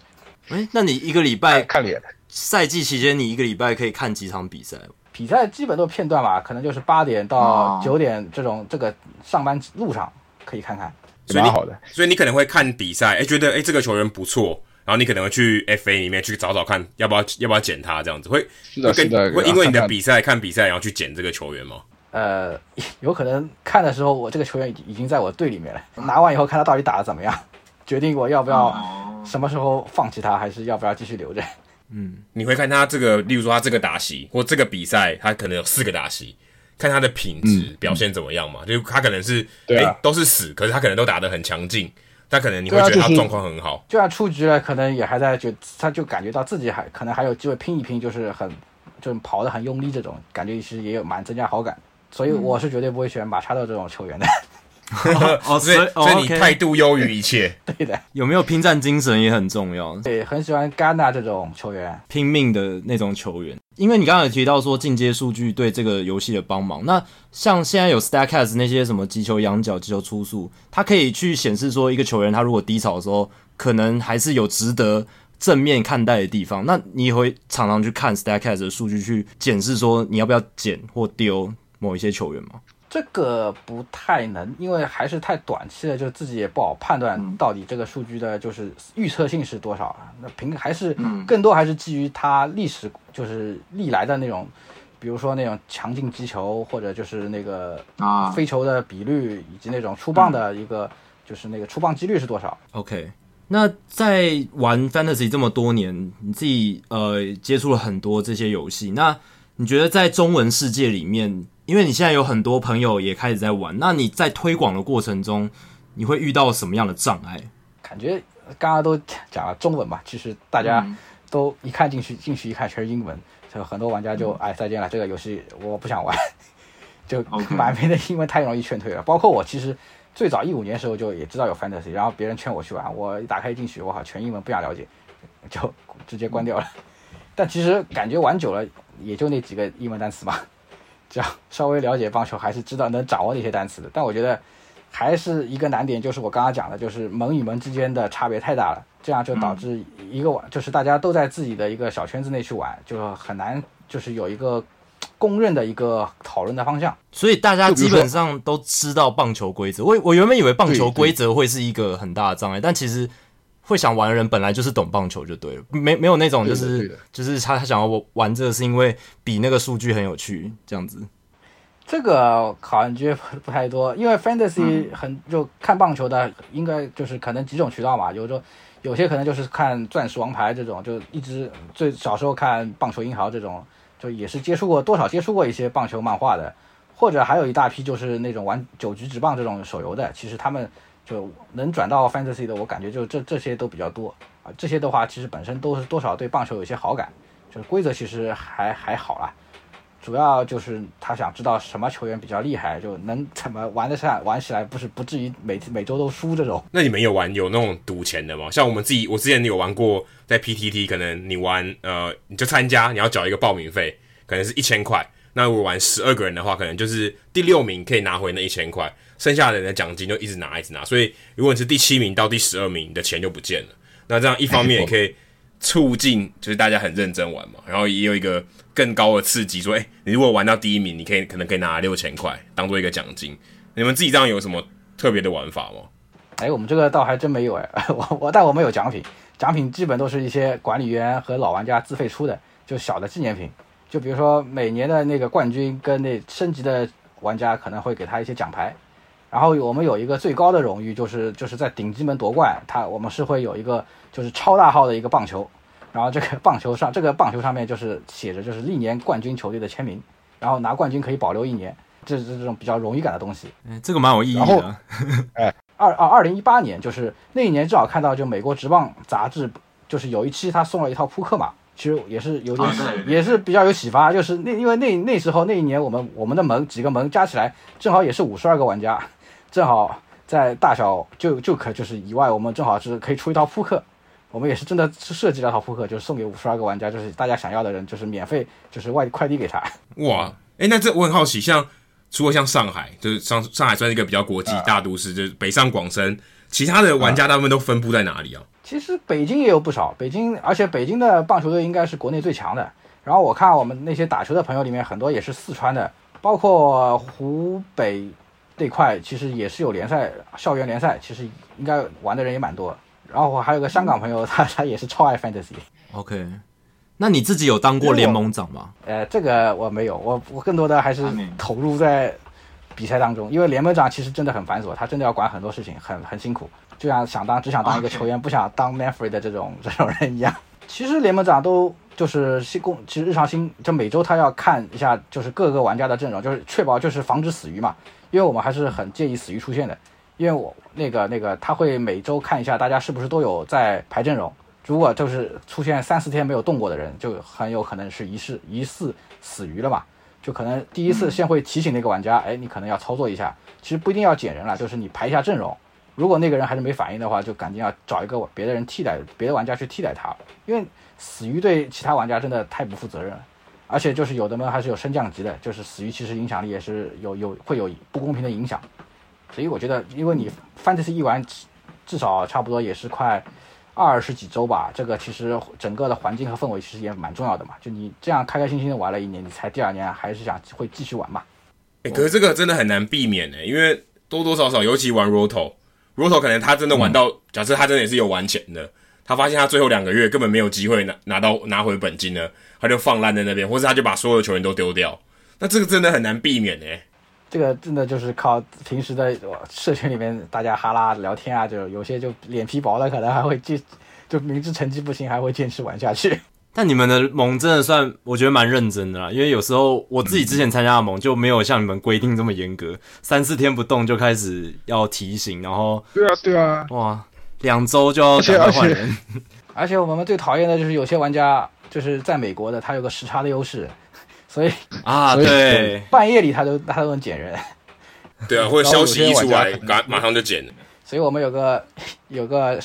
哎，那你一个礼拜看脸，赛季期间你一个礼拜可以看几场比赛？比赛基本都是片段吧，可能就是八点到九点这种，这个上班路上可以看看，蛮好的。所以你可能会看比赛，哎，觉得哎这个球员不错，然后你可能会去 FA 里面去找找看，要不要要不要捡他这样子，会会跟会因为你的比赛看比赛，然后去捡这个球员吗？呃，有可能看的时候我这个球员已已经在我队里面了，拿完以后看他到底打的怎么样，决定我要不要什么时候放弃他，还是要不要继续留着。嗯，你会看他这个，例如说他这个打席或这个比赛，他可能有四个打席，看他的品质表现怎么样嘛？嗯、就他可能是对、啊欸、都是死，可是他可能都打得很强劲，但可能你会觉得他状况很好。就算出局了，可能也还在就他就感觉到自己还可能还有机会拼一拼，就是很就跑得很用力这种感觉，其实也有蛮增加好感。所以我是绝对不会选马查多这种球员的。嗯 哦，所以所以你态度优于一切，对的，有没有拼战精神也很重要。对，很喜欢甘纳这种球员，拼命的那种球员。因为你刚刚有提到说进阶数据对这个游戏的帮忙，那像现在有 Statcast 那些什么击球仰角、击球出速，它可以去显示说一个球员他如果低潮的时候，可能还是有值得正面看待的地方。那你也会常常去看 Statcast 的数据去检视说你要不要捡或丢某一些球员吗？这个不太能，因为还是太短期了，就自己也不好判断到底这个数据的就是预测性是多少啊。那凭还是更多还是基于它历史，就是历来的那种，比如说那种强劲击球，或者就是那个啊飞球的比率，以及那种出棒的一个就是那个出棒几率是多少。OK，那在玩 Fantasy 这么多年，你自己呃接触了很多这些游戏，那你觉得在中文世界里面？因为你现在有很多朋友也开始在玩，那你在推广的过程中，你会遇到什么样的障碍？感觉刚刚都讲了中文嘛，其实大家都一看进去，进去一看全是英文，所以很多玩家就哎再见了，这个游戏我不想玩，就满屏的英文太容易劝退了。包括我，其实最早一五年的时候就也知道有 Fantasy，然后别人劝我去玩，我一打开进去，我好全英文不想了解，就直接关掉了。但其实感觉玩久了，也就那几个英文单词嘛。这样稍微了解棒球，还是知道能掌握那些单词的。但我觉得还是一个难点，就是我刚刚讲的，就是门与门之间的差别太大了，这样就导致一个玩，就是大家都在自己的一个小圈子内去玩，就很难就是有一个公认的一个讨论的方向。所以大家基本上都知道棒球规则。我我原本以为棒球规则会是一个很大的障碍，但其实。会想玩的人本来就是懂棒球就对了，没没有那种就是就是他他想要我玩这个是因为比那个数据很有趣这样子。这个感觉不太多，因为 fantasy 很就看棒球的应该就是可能几种渠道嘛，有时候有些可能就是看钻石王牌这种，就一直最小时候看棒球英豪这种，就也是接触过多少接触过一些棒球漫画的，或者还有一大批就是那种玩九局直棒这种手游的，其实他们。就能转到 fantasy 的，我感觉就这这些都比较多啊。这些的话，其实本身都是多少对棒球有些好感，就是规则其实还还好啦。主要就是他想知道什么球员比较厉害，就能怎么玩得上，玩起来不是不至于每次每周都输这种。那你们有玩有那种赌钱的吗？像我们自己，我之前有玩过，在 PTT，可能你玩呃，你就参加，你要缴一个报名费，可能是一千块。那如果玩十二个人的话，可能就是第六名可以拿回那一千块，剩下的人的奖金就一直拿一直拿。所以如果你是第七名到第十二名，你的钱就不见了。那这样一方面也可以促进，就是大家很认真玩嘛，然后也有一个。更高的刺激，说，哎、你如果玩到第一名，你可以可能可以拿六千块当做一个奖金。你们自己这样有什么特别的玩法吗？哎，我们这个倒还真没有哎，我我但我们有奖品，奖品基本都是一些管理员和老玩家自费出的，就小的纪念品。就比如说每年的那个冠军跟那升级的玩家可能会给他一些奖牌。然后我们有一个最高的荣誉，就是就是在顶级门夺冠，他我们是会有一个就是超大号的一个棒球。然后这个棒球上，这个棒球上面就是写着就是历年冠军球队的签名，然后拿冠军可以保留一年，这是这种比较荣誉感的东西。嗯，这个蛮有意义的。然后，哎，二二二零一八年就是那一年正好看到就美国职棒杂志就是有一期他送了一套扑克嘛，其实也是有点、啊、也是比较有启发，就是那因为那那时候那一年我们我们的门几个门加起来正好也是五十二个玩家，正好在大小就就可就是以外，我们正好是可以出一套扑克。我们也是真的是设计了套扑克，就是送给五十二个玩家，就是大家想要的人，就是免费，就是外快递给他。哇，哎，那这我很好奇，像除了像上海，就是上上海算是一个比较国际大都市，呃、就是北上广深，其他的玩家他们都分布在哪里啊？其实北京也有不少，北京，而且北京的棒球队应该是国内最强的。然后我看我们那些打球的朋友里面，很多也是四川的，包括湖北这块，其实也是有联赛，校园联赛，其实应该玩的人也蛮多。然后我还有个香港朋友，他他也是超爱 fantasy。OK，那你自己有当过联盟长吗？呃，这个我没有，我我更多的还是投入在比赛当中，因为联盟长其实真的很繁琐，他真的要管很多事情，很很辛苦，就像想当只想当一个球员，不想当 Manfred 的这种这种人一样。其实联盟长都就是新工，其实日常新就每周他要看一下，就是各个玩家的阵容，就是确保就是防止死鱼嘛，因为我们还是很介意死鱼出现的。因为我那个那个他会每周看一下大家是不是都有在排阵容，如果就是出现三四天没有动过的人，就很有可能是疑似疑似死鱼了嘛，就可能第一次先会提醒那个玩家，哎，你可能要操作一下，其实不一定要减人了，就是你排一下阵容，如果那个人还是没反应的话，就赶紧要找一个别的人替代，别的玩家去替代他，因为死鱼对其他玩家真的太不负责任了，而且就是有的呢还是有升降级的，就是死鱼其实影响力也是有有会有不公平的影响。所以我觉得，因为你 Fantasy 一玩，至少差不多也是快二十几周吧。这个其实整个的环境和氛围其实也蛮重要的嘛。就你这样开开心心的玩了一年，你才第二年还是想会继续玩嘛？哎、欸，可是这个真的很难避免呢，因为多多少少，尤其玩 Roto，Roto 可能他真的玩到，嗯、假设他真的也是有玩钱的，他发现他最后两个月根本没有机会拿拿到拿回本金了，他就放烂在那边，或是他就把所有的球员都丢掉。那这个真的很难避免呢。这个真的就是靠平时的社群里面大家哈拉聊天啊，就有些就脸皮薄的，可能还会坚，就明知成绩不行还会坚持玩下去。但你们的盟真的算我觉得蛮认真的啦，因为有时候我自己之前参加的盟就没有像你们规定这么严格，三四天不动就开始要提醒，然后对啊对啊，哇，两周就要赶快换人，而且，而且我们最讨厌的就是有些玩家就是在美国的，他有个时差的优势。所以啊，对，半夜里他都他都能捡人，对啊，或者消息一出来，马马上就捡。所以我们有个有个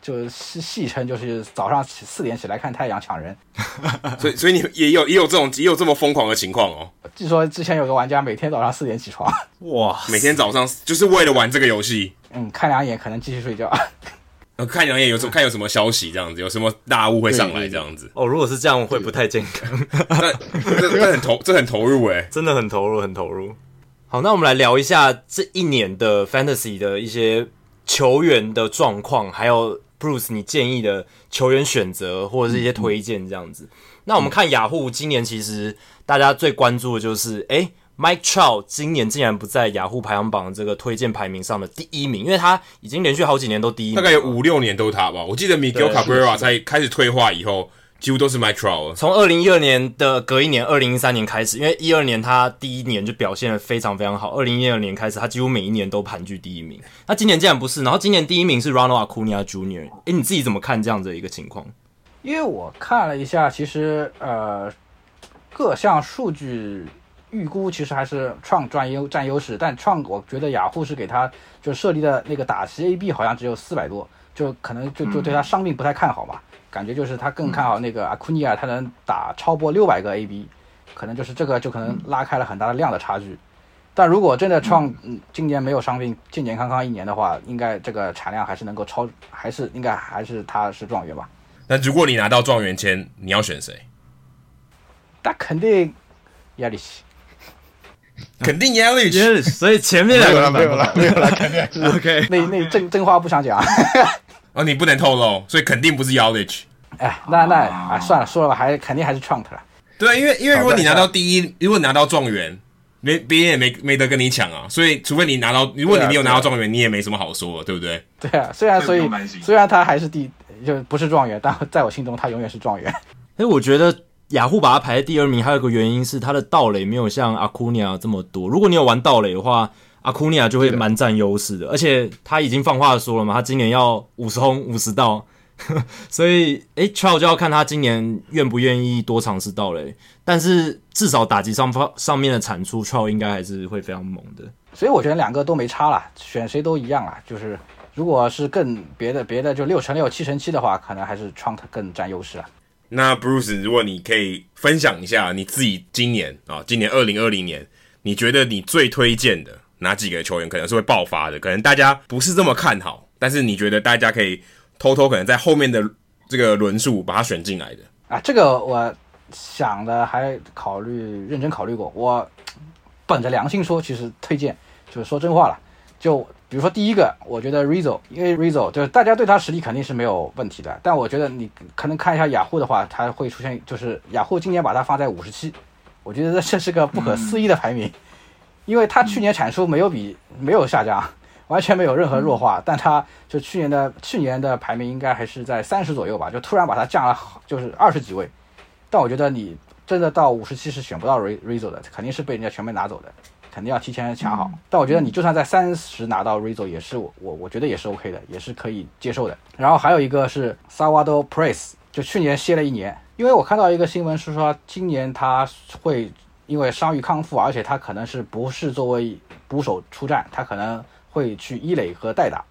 就是戏称，就是早上四点起来看太阳抢人。所以所以你也有也有这种也有这么疯狂的情况哦。据说之前有个玩家每天早上四点起床，哇，每天早上就是为了玩这个游戏。嗯，看两眼可能继续睡觉。看两眼有什么看有什么消息这样子，有什么大物会上来这样子。哦，如果是这样会不太健康。这这很投这很投入诶，真的很投入很投入。好，那我们来聊一下这一年的 Fantasy 的一些球员的状况，还有 Bruce 你建议的球员选择或者是一些推荐这样子。嗯、那我们看雅虎今年其实大家最关注的就是诶。Mike Trout 今年竟然不在雅虎排行榜这个推荐排名上的第一名，因为他已经连续好几年都第一名，大概有五六年都是他吧。我记得 Miguel Cabrera 在开始退化以后，几乎都是 Mike Trout。从二零一二年的隔一年，二零一三年开始，因为一二年他第一年就表现的非常非常好，二零一二年开始他几乎每一年都盘踞第一名。那今年竟然不是，然后今年第一名是 Ronald Acuna Jr.，诶，你自己怎么看这样的一个情况？因为我看了一下，其实呃。各项数据预估其实还是创占优占优势，但创我觉得雅虎是给他就设立的那个打击 AB 好像只有四百多，就可能就就对他伤病不太看好吧，嗯、感觉就是他更看好那个阿库尼亚，他能打超过六百个 AB，可能就是这个就可能拉开了很大的量的差距。但如果真的创今年没有伤病，健健康康一年的话，应该这个产量还是能够超，还是应该还是他是状元吧。那如果你拿到状元签，你要选谁？那肯定亚历奇，肯定亚历奇。所以前面两个没有了，没有了，肯定是 OK。那那真真话不想讲。哦，你不能透露，所以肯定不是亚历奇。哎，那那啊，算了，说了吧，还肯定还是 Trump 了。对，因为因为如果你拿到第一，如果你拿到状元。没别人也没没得跟你抢啊，所以除非你拿到，如果你没有拿到状元，啊啊、你也没什么好说，对不对？对啊，虽然所以虽然他还是第就不是状元，但在我心中他永远是状元。哎，我觉得雅虎把它排在第二名，还有一个原因是他的盗垒没有像阿库尼亚这么多。如果你有玩盗垒的话，阿库尼亚就会蛮占优势的，而且他已经放话说了嘛，他今年要五十轰五十盗。所以，哎，Trout 就要看他今年愿不愿意多尝试盗垒，但是至少打击上方上面的产出 t r o u 应该还是会非常猛的。所以我觉得两个都没差了，选谁都一样了。就是如果是更别的别的，就六乘六、七乘七的话，可能还是 Trout 更占优势了。那 Bruce，如果你可以分享一下你自己今年啊，今年二零二零年，你觉得你最推荐的哪几个球员可能是会爆发的？可能大家不是这么看好，但是你觉得大家可以。偷偷可能在后面的这个轮数把他选进来的啊，这个我想的还考虑认真考虑过。我本着良心说，其实推荐就是说真话了。就比如说第一个，我觉得 Rizzo，因为 Rizzo 就是大家对他实力肯定是没有问题的，但我觉得你可能看一下雅虎的话，它会出现就是雅虎今年把它放在五十七，我觉得这是个不可思议的排名，因为他去年产出没有比没有下降。完全没有任何弱化，但他就去年的去年的排名应该还是在三十左右吧，就突然把它降了，就是二十几位。但我觉得你真的到五十七是选不到 Rizzo 的，肯定是被人家全面拿走的，肯定要提前抢好。但我觉得你就算在三十拿到 Rizzo 也是我我我觉得也是 OK 的，也是可以接受的。然后还有一个是 Salvador Perez，就去年歇了一年，因为我看到一个新闻是说今年他会因为伤愈康复，而且他可能是不是作为捕手出战，他可能。会去一垒和代打，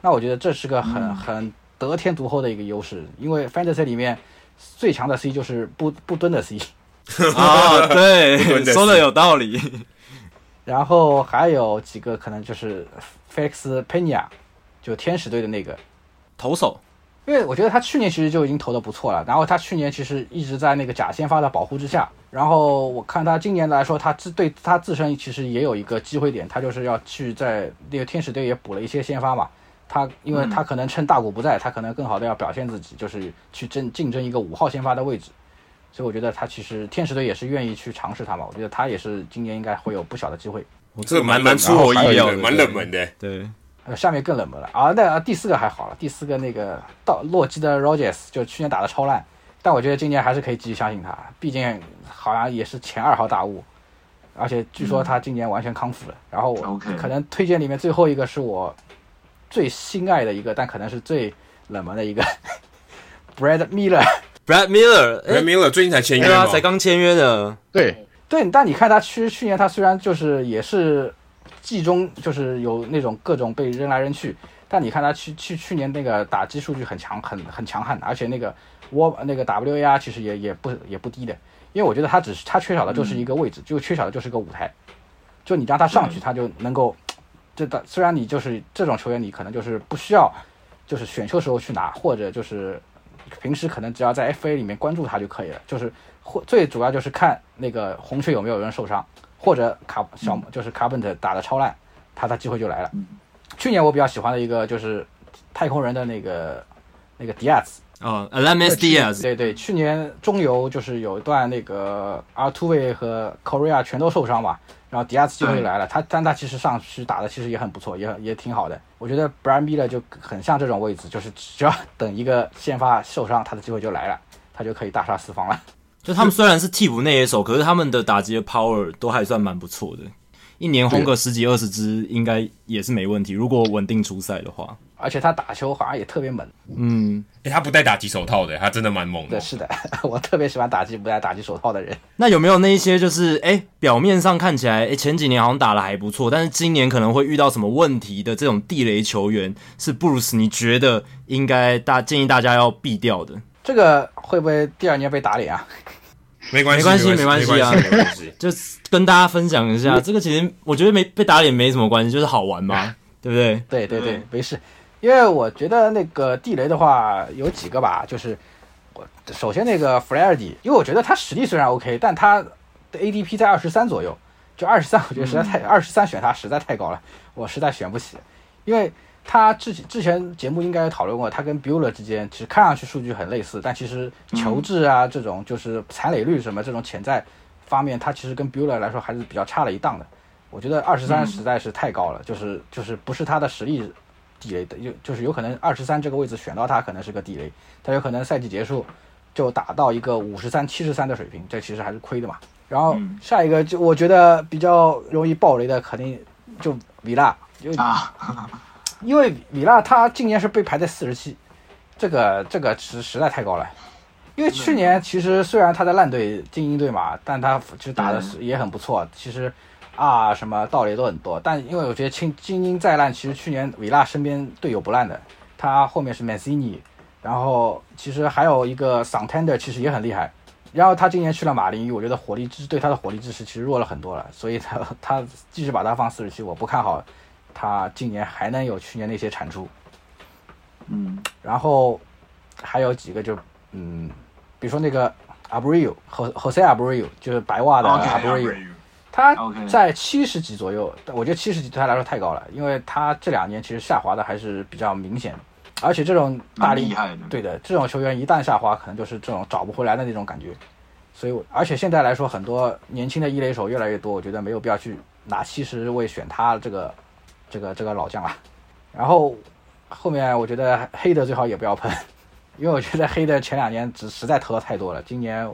那我觉得这是个很很得天独厚的一个优势，因为 Fantasy 里面最强的 C 就是不不蹲的 C 啊，对，说的有道理。然后还有几个可能就是 Felix Pena，就天使队的那个。投手。因为我觉得他去年其实就已经投的不错了，然后他去年其实一直在那个假先发的保护之下，然后我看他今年来说，他自对他自身其实也有一个机会点，他就是要去在那个天使队也补了一些先发嘛，他因为他可能趁大谷不在，他可能更好的要表现自己，就是去争竞争一个五号先发的位置，所以我觉得他其实天使队也是愿意去尝试他嘛，我觉得他也是今年应该会有不小的机会。这个蛮蛮出乎意料的，蛮冷门的，对。呃，下面更冷门了啊！那第四个还好了，第四个那个到洛基的 Rogers 就去年打的超烂，但我觉得今年还是可以继续相信他，毕竟好像也是前二号大物，而且据说他今年完全康复了。嗯、然后我可能推荐里面最后一个是我最心爱的一个，但可能是最冷门的一个 Brad Miller。Brad Miller，Brad Miller 最近才签约吗？才刚签约的。对对，但你看他去去年他虽然就是也是。季中就是有那种各种被扔来扔去，但你看他去去去年那个打击数据很强，很很强悍，而且那个我那个 WAR 其实也也不也不低的，因为我觉得他只是他缺少的就是一个位置，嗯、就缺少的就是个舞台，就你让他上去，他就能够，这的虽然你就是这种球员，你可能就是不需要，就是选秀时候去拿，或者就是平时可能只要在 FA 里面关注他就可以了，就是或最主要就是看那个红雀有没有人受伤。或者卡小就是卡本特打的超烂，他的机会就来了。去年我比较喜欢的一个就是太空人的那个那个迪亚兹哦，Aledmys Diaz，对对，去年中游就是有一段那个阿图维和 Correa 全都受伤嘛，然后迪亚兹机会就来了。他但他其实上去打的其实也很不错，也也挺好的。我觉得 Brad Miller 就很像这种位置，就是只要 等一个先发受伤，他的机会就来了，他就可以大杀四方了。就他们虽然是替补内野手，可是他们的打击的 power 都还算蛮不错的。一年轰个十几二十支，应该也是没问题。如果稳定出赛的话，而且他打球好像也特别猛。嗯，哎、欸，他不戴打击手套的，他真的蛮猛的。对，是的，我特别喜欢打击不戴打击手套的人。那有没有那一些就是哎、欸，表面上看起来哎、欸，前几年好像打的还不错，但是今年可能会遇到什么问题的这种地雷球员，是布鲁斯你觉得应该大建议大家要避掉的？这个会不会第二年被打脸啊？没关系，没关系，没关系啊，没关系，就跟大家分享一下。这个其实我觉得没被打脸没什么关系，就是好玩嘛，对不对？对对对，没事。因为我觉得那个地雷的话有几个吧，就是我首先那个 Flaherty，因为我觉得他实力虽然 OK，但他的 ADP 在二十三左右，就二十三，我觉得实在太二十三选他实在太高了，我实在选不起，因为。他之前之前节目应该有讨论过，他跟 Bueller 之间其实看上去数据很类似，但其实球质啊这种就是残垒率什么这种潜在方面，他其实跟 Bueller 来说还是比较差了一档的。我觉得二十三实在是太高了，就是就是不是他的实力地雷的，有就是有可能二十三这个位置选到他可能是个地雷，他有可能赛季结束就打到一个五十三七十三的水平，这其实还是亏的嘛。然后下一个就我觉得比较容易爆雷的肯定就米拉，就啊。因为米拉他今年是被排在四十七，这个这个实实在太高了。因为去年其实虽然他在烂队精英队嘛，但他其实打的是也很不错。其实啊什么道理都很多，但因为我觉得青精英再烂，其实去年维拉身边队友不烂的，他后面是 Mancini，然后其实还有一个 Santander 其实也很厉害。然后他今年去了马林鱼，我觉得火力支对他的火力支持其实弱了很多了，所以他他继续把他放四十七，我不看好。他今年还能有去年那些产出，嗯，然后还有几个就嗯，比如说那个 Abreu 和 Jose Abreu 就是白袜的 Abreu，他在七十几左右，我觉得七十几对他来说太高了，因为他这两年其实下滑的还是比较明显，而且这种大力对的这种球员一旦下滑，可能就是这种找不回来的那种感觉，所以而且现在来说，很多年轻的一垒手越来越多，我觉得没有必要去拿七十位选他这个。这个这个老将了，然后后面我觉得黑的最好也不要喷，因为我觉得黑的前两年只实在投的太多了，今年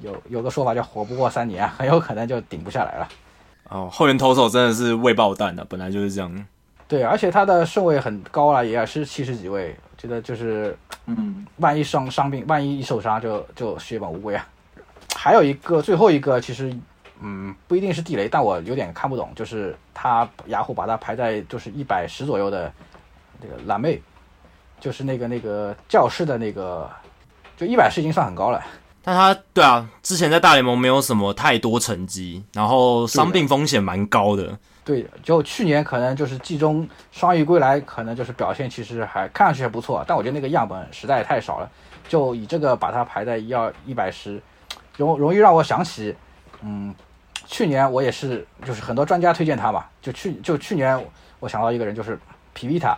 有有个说法叫活不过三年，很有可能就顶不下来了。哦，后援投手真的是未爆弹的，本来就是这样。对，而且他的顺位很高了，也是七十几位，觉得就是嗯，万一伤伤病，万一一受伤就就血本无归啊。还有一个最后一个其实。嗯，不一定是地雷，但我有点看不懂，就是他雅虎把他排在就是一百十左右的这个蓝妹，就是那个那个教室的那个，就一百十已经算很高了。但他对啊，之前在大联盟没有什么太多成绩，然后伤病风险蛮高的。对，就去年可能就是季中伤愈归来，可能就是表现其实还看上去还不错，但我觉得那个样本实在太少了，就以这个把它排在要一百十，容容易让我想起，嗯。去年我也是，就是很多专家推荐他嘛，就去就去年我想到一个人，就是皮皮塔，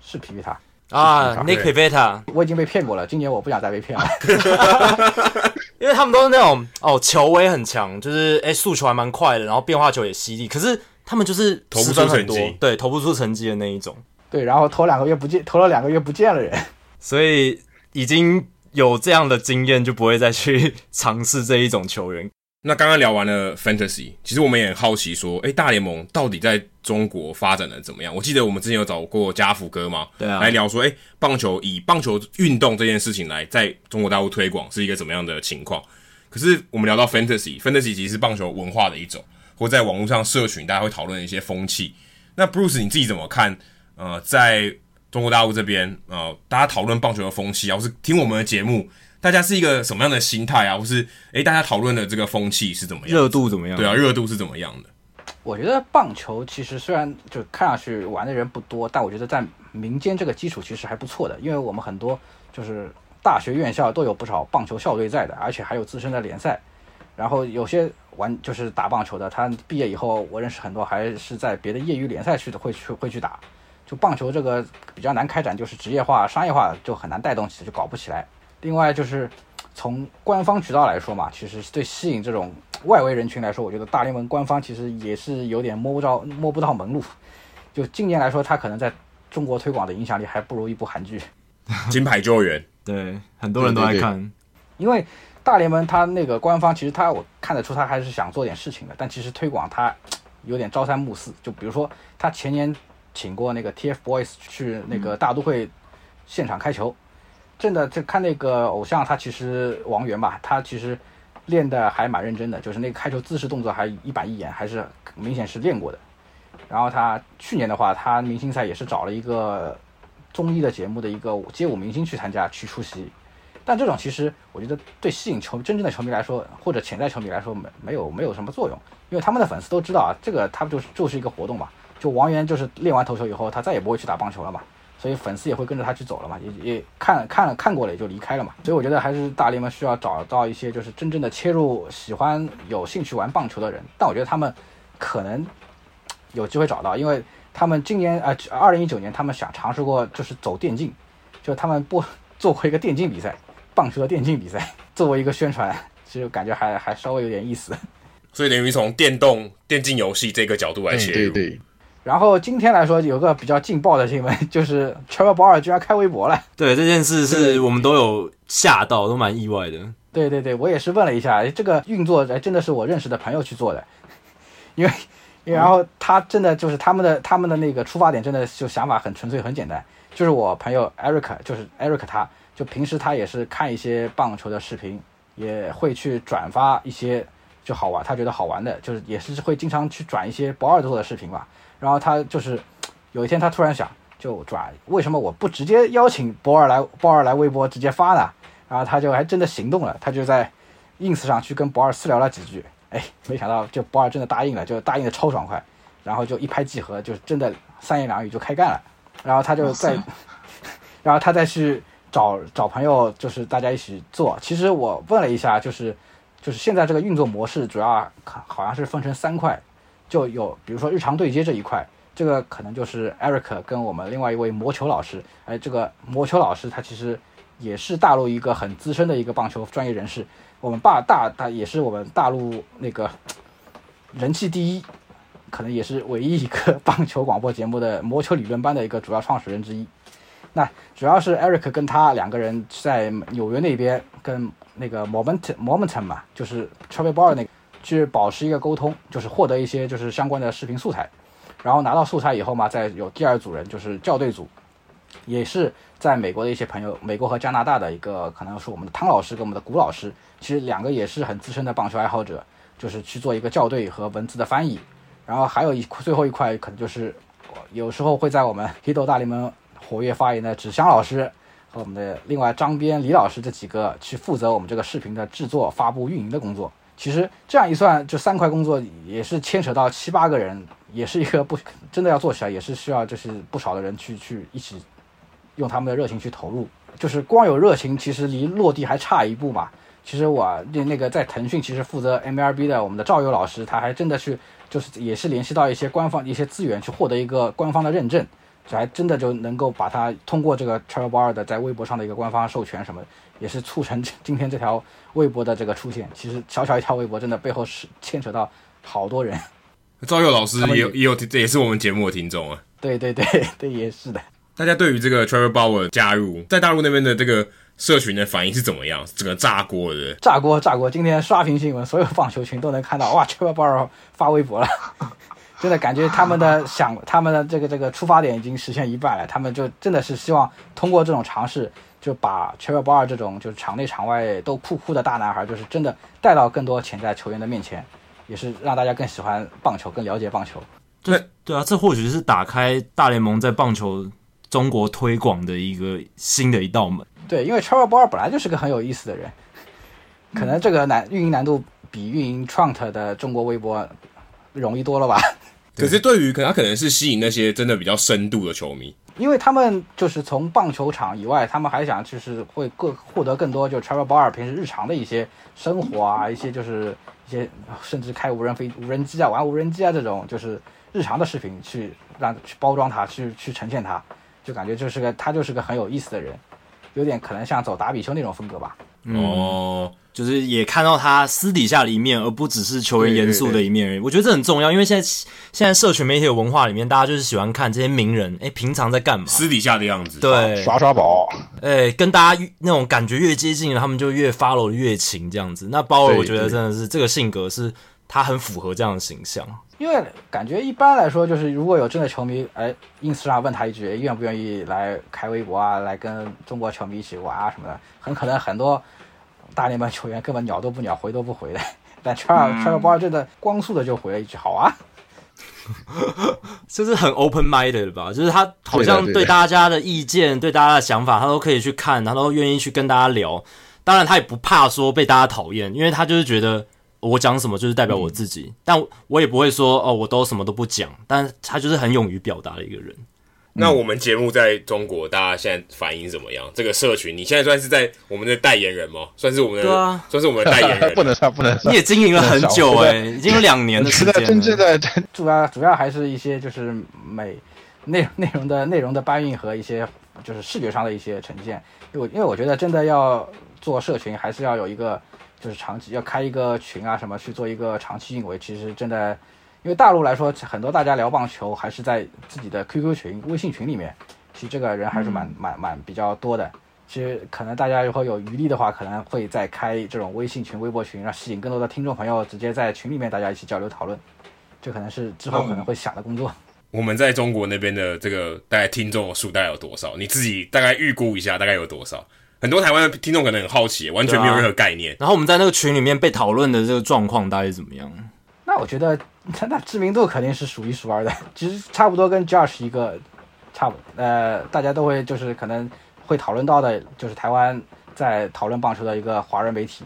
是皮皮塔啊，Nick Pivetta，我已经被骗过了，今年我不想再被骗了，因为他们都是那种哦，球威很强，就是哎速球还蛮快的，然后变化球也犀利，可是他们就是投不出成绩，对，投不出成绩的那一种，对，然后投两个月不见，投了两个月不见了人，所以已经有这样的经验，就不会再去 尝试这一种球员。那刚刚聊完了 Fantasy，其实我们也很好奇说，诶，大联盟到底在中国发展的怎么样？我记得我们之前有找过家福哥嘛，对啊，来聊说，诶，棒球以棒球运动这件事情来在中国大陆推广是一个怎么样的情况？可是我们聊到 Fantasy，Fantasy 其实是棒球文化的一种，或在网络上社群大家会讨论的一些风气。那 Bruce 你自己怎么看？呃，在中国大陆这边，呃，大家讨论棒球的风气，或是听我们的节目。大家是一个什么样的心态啊？或是诶，大家讨论的这个风气是怎么样？热度怎么样？对啊，热度是怎么样的？我觉得棒球其实虽然就看上去玩的人不多，但我觉得在民间这个基础其实还不错的，因为我们很多就是大学院校都有不少棒球校队在的，而且还有自身的联赛。然后有些玩就是打棒球的，他毕业以后，我认识很多还是在别的业余联赛去的，会去会去打。就棒球这个比较难开展，就是职业化、商业化就很难带动起，就搞不起来。另外就是从官方渠道来说嘛，其实对吸引这种外围人群来说，我觉得大联盟官方其实也是有点摸不着、摸不到门路。就今年来说，他可能在中国推广的影响力还不如一部韩剧《金牌救援》。对，很多人都爱看。对对对，因为大联盟他那个官方其实他我看得出他还是想做点事情的，但其实推广他有点朝三暮四。就比如说他前年请过那个 TFBOYS 去那个大都会现场开球，真的就看那个偶像，他其实王源吧，他其实练的还蛮认真的，就是那个开球姿势动作还一板一眼，还是明显是练过的。然后他去年的话，他明星赛也是找了一个综艺的节目的一个街舞明星去参加去出席，但这种其实我觉得对吸引球真正的球迷来说，或者潜在球迷来说没没有没有什么作用，因为他们的粉丝都知道啊，这个他们就是就是一个活动嘛，就王源就是练完投球以后，他再也不会去打棒球了嘛，所以粉丝也会跟着他去走了嘛，也也看看了看过了也就离开了嘛，所以我觉得还是大联盟需要找到一些就是真正的切入喜欢有兴趣玩棒球的人，但我觉得他们可能。有机会找到，因为他们今年呃，二零一九年他们想尝试过，就是走电竞，就他们不做过一个电竞比赛，棒球的电竞比赛，作为一个宣传，其实感觉还还稍微有点意思。所以等于从电动电竞游戏这个角度来切入。对对。然后今天来说有个比较劲爆的新闻，就是 Trevor Bauer 居然开微博了。对，这件事是我们都有吓到，都蛮意外的。对对对，我也是问了一下，这个运作哎真的是我认识的朋友去做的，因为。然后他真的就是他们的他们的那个出发点，真的就想法很纯粹很简单，就是我朋友 Eric，就是 Eric，他就平时他也是看一些棒球的视频，也会去转发一些就好玩，他觉得好玩的，就是也是会经常去转一些博尔做的视频吧。然后他就是有一天他突然想，就转，为什么我不直接邀请博尔来博尔来微博直接发呢？然后他就还真的行动了，他就在 ins 上去跟博尔私聊了几句。哎，没想到就博尔真的答应了，就答应的超爽快，然后就一拍即合，就真的三言两语就开干了。然后他就在，然后他再去找找朋友，就是大家一起做。其实我问了一下，就是就是现在这个运作模式主要好像是分成三块，就有比如说日常对接这一块，这个可能就是 Eric 跟我们另外一位魔球老师。哎，这个魔球老师他其实也是大陆一个很资深的一个棒球专业人士。我们大大他也是我们大陆那个 人气第一，可能也是唯一一个棒球广播节目的魔球理论班的一个主要创始人之一。那主要是 Eric 跟他两个人在纽约那边跟那个 Moment Momentum 嘛，就是 Trevor Bauer 那个去保持一个沟通，就是获得一些就是相关的视频素材，然后拿到素材以后嘛，再有第二组人就是校对组，也是在美国的一些朋友，美国和加拿大的一个可能是我们的汤老师跟我们的古老师。其实两个也是很资深的棒球爱好者，就是去做一个校对和文字的翻译，然后还有一最后一块可能就是，有时候会在我们黑豆大联盟活跃发言的纸箱老师和我们的另外张编李老师这几个去负责我们这个视频的制作、发布、运营的工作。其实这样一算，这三块工作也是牵扯到七八个人，也是一个不真的要做起来，也是需要就是不少的人去 去一起用他们的热情去投入。就是光有热情，其实离落地还差一步嘛。其实我那那个在腾讯，其实负责 MLB 的我们的赵友老师，他还真的去，就是也是联系到一些官方一些资源，去获得一个官方的认证，这还真的就能够把他通过这个 Trevor Bauer 的在微博上的一个官方授权什么，也是促成今天这条微博的这个出现。其实小小一条微博，真的背后是牵扯到好多人。赵佑老师也有也有这也是我们节目的听众啊。对对对对，也是的。大家对于这个 Trevor Bauer 加入在大陆那边的这个。社群的反应是怎么样？整个炸锅的，炸锅炸锅！今天刷屏新闻，所有棒球群都能看到，哇，Trevor Bauer 发微博了，真的感觉他们的想，他们的这个这个出发点已经实现一半了。他们就真的是希望通过这种尝试，就把 Trevor Bauer 这种就是场内场外都酷酷的大男孩，就是真的带到更多潜在球员的面前，也是让大家更喜欢棒球，更了解棒球。对对啊，这或许是打开大联盟在棒球中国推广的一个新的一道门。对，因为 Trevor Bauer 本来就是个很有意思的人，可能这个难运营难度比运营 Trout 的中国微博容易多了吧？可是对于可能他可能是吸引那些真的比较深度的球迷，因为他们就是从棒球场以外，他们还想就是会各获得更多，就 Trevor Bauer 平时日常的一些生活啊，一些就是一些甚至开无人飞无人机啊，玩无人机啊这种就是日常的视频去让去包装他，去去呈现他，就感觉就是个他就是个很有意思的人。有点可能像走打比丘那种风格吧。哦，就是也看到他私底下的一面，而不只是球员严肃的一面而已。我觉得这很重要，因为现在现在社群媒体的文化里面，大家就是喜欢看这些名人，哎，平常在干嘛？私底下的样子，对，耍耍宝，哎，跟大家那种感觉越接近了，他们就越 follow 越勤这样子。那包尔，我觉得真的是这个性格是他很符合这样的形象。因为感觉一般来说，就是如果有真的球迷，哎，ins 上问他一句，愿不愿意来开微博啊，来跟中国球迷一起玩啊什么的，很可能很多大联盟球员根本鸟都不鸟，回都不回的。但 Charles Charles Bar 真的光速的就回了一句好啊，这是很 open minded 的吧？就是他好像对大家的意见、对大家的想法，他都可以去看，他都愿意去跟大家聊。当然，他也不怕说被大家讨厌，因为他就是觉得。我讲什么就是代表我自己，嗯、但我也不会说哦，我都什么都不讲。但他就是很勇于表达的一个人。那我们节目在中国，大家现在反应怎么样？这个社群，你现在算是在我们的代言人吗？算是我们的，对啊，算是我们的代言人。不能算，不能算。你也经营了很久哎、欸，已经有两年的时间了。真正的主要主要还是一些就是美内内容的内容的搬运和一些就是视觉上的一些呈现。因为因为我觉得真的要做社群，还是要有一个。就是长期要开一个群啊，什么去做一个长期运维，其实真的，因为大陆来说，很多大家聊棒球还是在自己的 QQ 群、微信群里面，其实这个人还是蛮蛮蛮比较多的。其实可能大家如果有余力的话，可能会再开这种微信群、微博群，让吸引更多的听众朋友直接在群里面大家一起交流讨论。这可能是之后可能会想的工作。嗯、我们在中国那边的这个大概听众数大概有多少？你自己大概预估一下，大概有多少？很多台湾的听众可能很好奇，完全没有任何概念。啊、然后我们在那个群里面被讨论的这个状况大概是怎么样？那我觉得 那知名度肯定是数一数二的，其实差不多跟 Josh 一个差不。呃，大家都会就是可能会讨论到的，就是台湾在讨论棒球的一个华人媒体。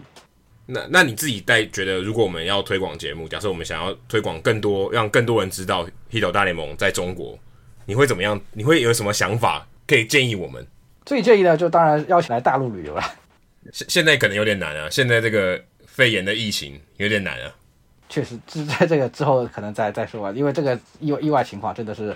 那那你自己在觉得，如果我们要推广节目，假设我们想要推广更多，让更多人知道 Hito 大联盟在中国，你会怎么样？你会有什么想法可以建议我们？最建议的就当然邀请来大陆旅游了。现现在可能有点难啊，现在这个肺炎的疫情有点难啊。确实，只 在这个之后可能再再说吧，因为这个意外意外情况真的是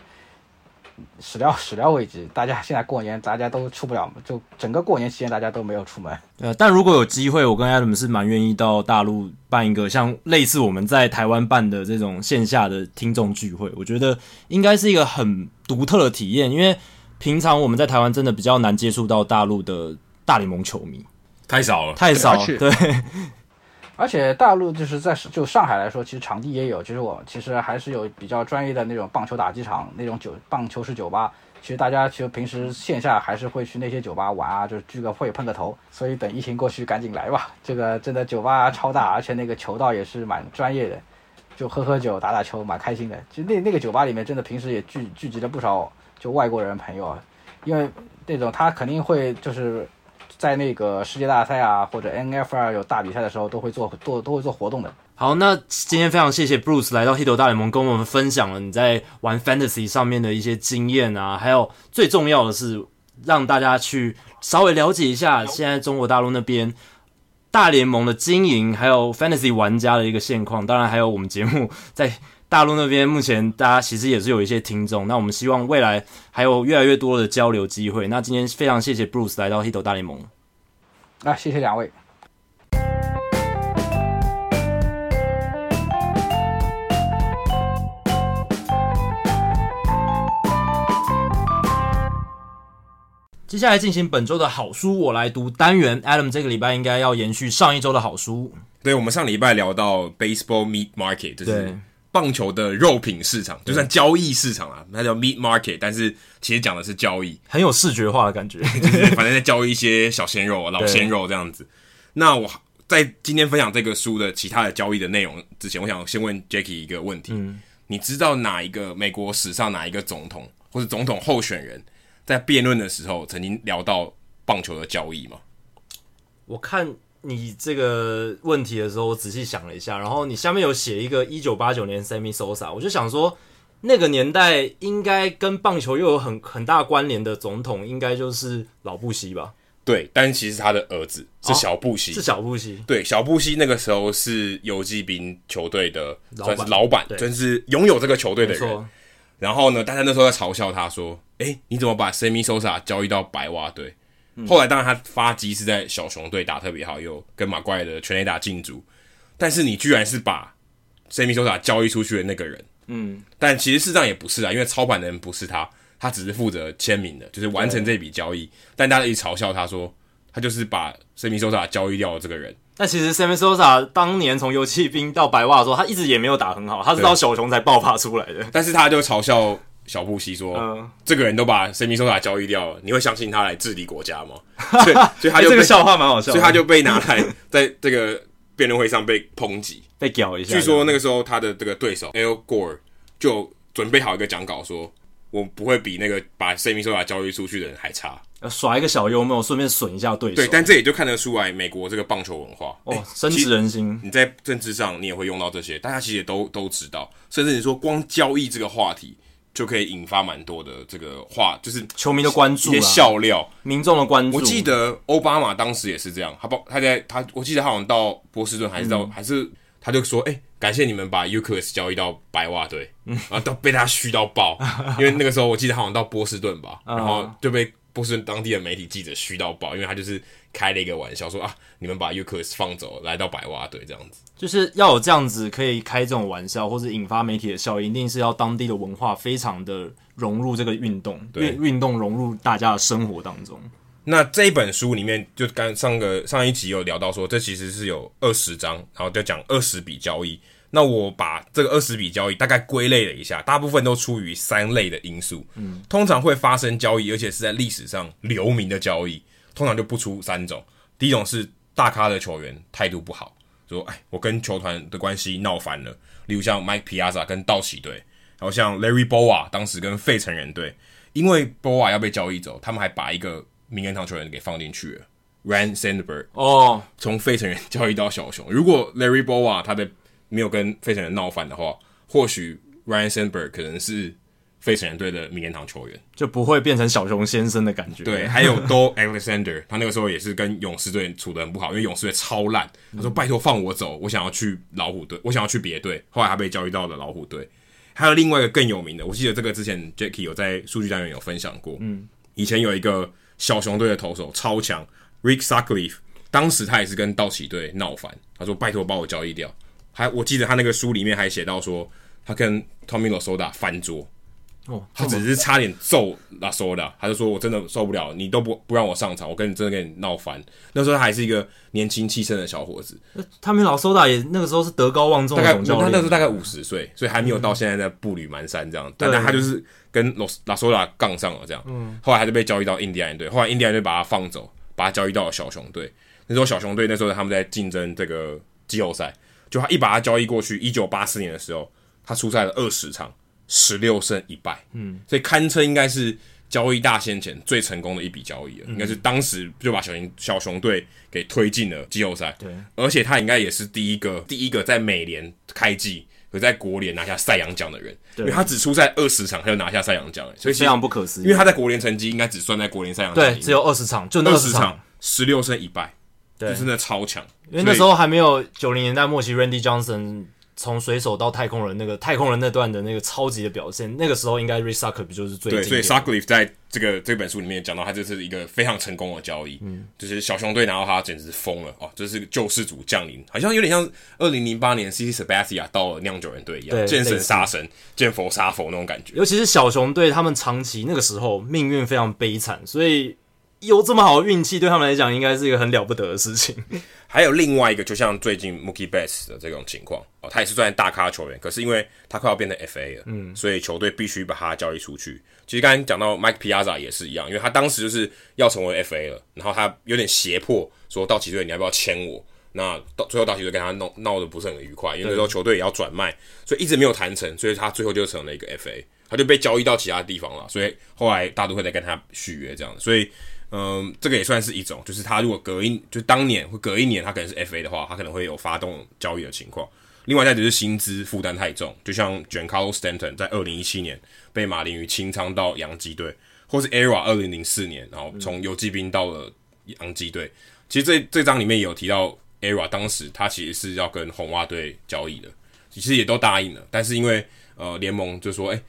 始料始料未及。大家现在过年大家都出不了，就整个过年期间大家都没有出门。呃，但如果有机会，我跟 Adam 是蛮愿意到大陆办一个像类似我们在台湾办的这种线下的听众聚会，我觉得应该是一个很独特的体验，因为。平常我们在台湾真的比较难接触到大陆的大联盟球迷，太少了，太少了。对，而且大陆就是在就上海来说，其实场地也有，就是我其实还是有比较专业的那种棒球打击场，那种酒棒球式酒吧。其实大家其实平时线下还是会去那些酒吧玩啊，就是聚个会、碰个头。所以等疫情过去，赶紧来吧。这个真的酒吧超大，而且那个球道也是蛮专业的，就喝喝酒、打打球，蛮开心的。其实那那个酒吧里面真的平时也聚聚集了不少。就外国人朋友，因为那种他肯定会就是在那个世界大赛啊或者 NFL 有大比赛的时候都会做都都会做活动的。好，那今天非常谢谢 Bruce 来到 Hito 大联盟跟我们分享了你在玩 Fantasy 上面的一些经验啊，还有最重要的是让大家去稍微了解一下现在中国大陆那边大联盟的经营，还有 Fantasy 玩家的一个现况。当然还有我们节目在。大陆那边目前大家其实也是有一些听众，那我们希望未来还有越来越多的交流机会。那今天非常谢谢 Bruce 来到 Hito 大联盟，啊，谢谢两位。接下来进行本周的好书我来读单元，Adam 这个礼拜应该要延续上一周的好书。对，我们上礼拜聊到 Baseball Meat Market，就是。棒球的肉品市场，就算交易市场啊，它叫 meat market，但是其实讲的是交易，很有视觉化的感觉，就是反正在交易一些小鲜肉、老鲜肉这样子。那我在今天分享这个书的其他的交易的内容之前，我想先问 Jacky 一个问题：嗯，你知道哪一个美国史上哪一个总统或者总统候选人，在辩论的时候曾经聊到棒球的交易吗？我看。你这个问题的时候，我仔细想了一下，然后你下面有写一个一九八九年 Sammy Sosa，我就想说，那个年代应该跟棒球又有很很大关联的总统，应该就是老布希吧？对，但其实他的儿子是小布希，哦、是小布希。对，小布希那个时候是游击兵球队的算是老板，算是拥有这个球队的人。然后呢，大家那时候在嘲笑他说：“诶，你怎么把 Sammy Sosa 交易到白袜队？”后来当然他发迹是在小熊队打特别好，有跟马怪的全垒打进组，但是你居然是把 Sammy Sosa 交易出去的那个人，嗯，但其实事实上也不是啊，因为操盘的人不是他，他只是负责签名的，就是完成这笔交易。但大家一直嘲笑他说，他就是把 Sammy Sosa 交易掉的这个人。但其实 Sammy Sosa 当年从游骑兵到白袜的时候，他一直也没有打很好，他是到小熊才爆发出来的。但是他就嘲笑小布希说：“嗯这个人都把 Sammy Sosa 交易掉了，你会相信他来治理国家吗？” 所以，所以他就被这个笑话蛮好笑，所以他就被拿来在这个辩论会上被抨击。被屌一下。据说那个时候他的这个对手 Al Gore 就准备好一个讲稿说，说我不会比那个把 Sammy Sosa 交易出去的人还差。耍一个小幽默，顺便损一下对手。对，但这也就看得出来美国这个棒球文化哦，欸、深植人心。你在政治上你也会用到这些，大家其实也都都知道。甚至你说光交易这个话题就可以引发蛮多的这个话，就是球迷的关注、一些笑料、民众的关注。我记得奥巴马当时也是这样，他包他在他，我记得他好像到波士顿还是到、嗯、还是他就说，哎、欸，感谢你们把 Euclid 交易到白袜队，嗯。然后都被他虚到爆，因为那个时候我记得他好像到波士顿吧，然后就被。波士顿当地的媒体记者虚到爆，因为他就是开了一个玩笑，说啊，你们把 Euclid 放走，来到白袜队这样子，就是要有这样子可以开这种玩笑，或者引发媒体的效应，一定是要当地的文化非常的融入这个运动，运运动融入大家的生活当中。那这一本书里面，就刚上个上一集有聊到说，这其实是有二十章，然后就讲二十笔交易。那我把这个二十笔交易大概归类了一下，大部分都出于三类的因素。嗯，通常会发生交易，而且是在历史上留名的交易，通常就不出三种。第一种是大咖的球员态度不好，说哎，我跟球团的关系闹翻了。例如像 Mike Piazza 跟道奇队，然后像 Larry Boa 当时跟费城人队，因为 Boa 要被交易走，他们还把一个名人堂球员给放进去了，Ryne Sandberg。哦，从费城人交易到小熊。如果 Larry Boa 他的没有跟费城人闹翻的话，或许 Ryne Sandberg 可能是费城人队的名人堂球员，就不会变成小熊先生的感觉。对，还有 Doug Alexander，他那个时候也是跟勇士队处的很不好，因为勇士队超烂。他说：“拜托放我走，我想要去老虎队，我想要去别队。”后来他被交易到了老虎队。还有另外一个更有名的，我记得这个之前 Jacky 有在数据单元有分享过。嗯，以前有一个小熊队的投手超强 Rick Sutcliffe，当时他也是跟道奇队闹翻，他说：“拜托把我交易掉。”还我记得他那个书里面还写到说，他跟 Tommy Lasorda 翻桌，哦，他只是差点揍 Lasorda，他就说我真的受不了，你都不不让我上场，我跟你真的跟你闹翻。那时候他还是一个年轻气盛的小伙子。Tommy Lasorda 也那个时候是德高望重的总教练，他那时候大概五十岁，所以还没有到现在在步履蹒跚这样。嗯、但他就是跟 Lasorda 杠上了这样。嗯，后来还是被交易到印第安队，后来印第安队把他放走，把他交易到了小熊队。那时候小熊队那时候他们在竞争这个季后赛。就他一把他交易过去，一九八四年的时候，他出赛了二十场，十六胜一败，嗯，所以堪称应该是交易大先前最成功的一笔交易了，嗯、应该是当时就把小熊小熊队给推进了季后赛，对，而且他应该也是第一个第一个在美联开季和在国联拿下赛扬奖的人，对，因为他只出赛二十场他就拿下赛扬奖，所以非常不可思议，因为他在国联成绩应该只算在国联赛扬奖，对，只有二十场，就那二十场，十六胜一败。对，就真的超强，因为那时候还没有九零年代末期，Randy Johnson 从水手到太空人那个太空人那段的那个超级的表现，那个时候应该 Rick Sutcliffe 就是最对，所以 Sutcliffe 在这个这本书里面讲到，他这是一个非常成功的交易，嗯，就是小熊队拿到他简直疯了哦，这是救世主降临，好像有点像二零零八年 CC Sabathia 到了酿酒人队一样，见神杀神，见佛杀佛那种感觉。尤其是小熊队，他们长期那个时候命运非常悲惨，所以。有这么好的运气，对他们来讲应该是一个很了不得的事情。还有另外一个，就像最近 Mookie Betts 的这种情况哦，他也是算大咖球员，可是因为他快要变成 FA 了，嗯，所以球队必须把他交易出去。其实刚才讲到 Mike Piazza 也是一样，因为他当时就是要成为 FA 了，然后他有点胁迫说道奇队你要不要签我？那到最后道奇队跟他闹闹得不是很愉快，因为那时候球队也要转卖，所以一直没有谈成，所以他最后就成了一个 FA，他就被交易到其他地方了。所以后来大都会再跟他续约这样，所以。嗯，这个也算是一种，就是他如果隔一就当年会隔一年，他可能是 FA 的话，他可能会有发动交易的情况。另外再就是薪资负担太重，就像 Giancarlo Stanton 在二零一七年被马林鱼清仓到洋基队，或是 ERA 二零零四年，然后从游击兵到了洋基队。其实这这章里面有提到 ERA 当时他其实是要跟红袜队交易的，其实也都答应了，但是因为呃联盟就说，哎，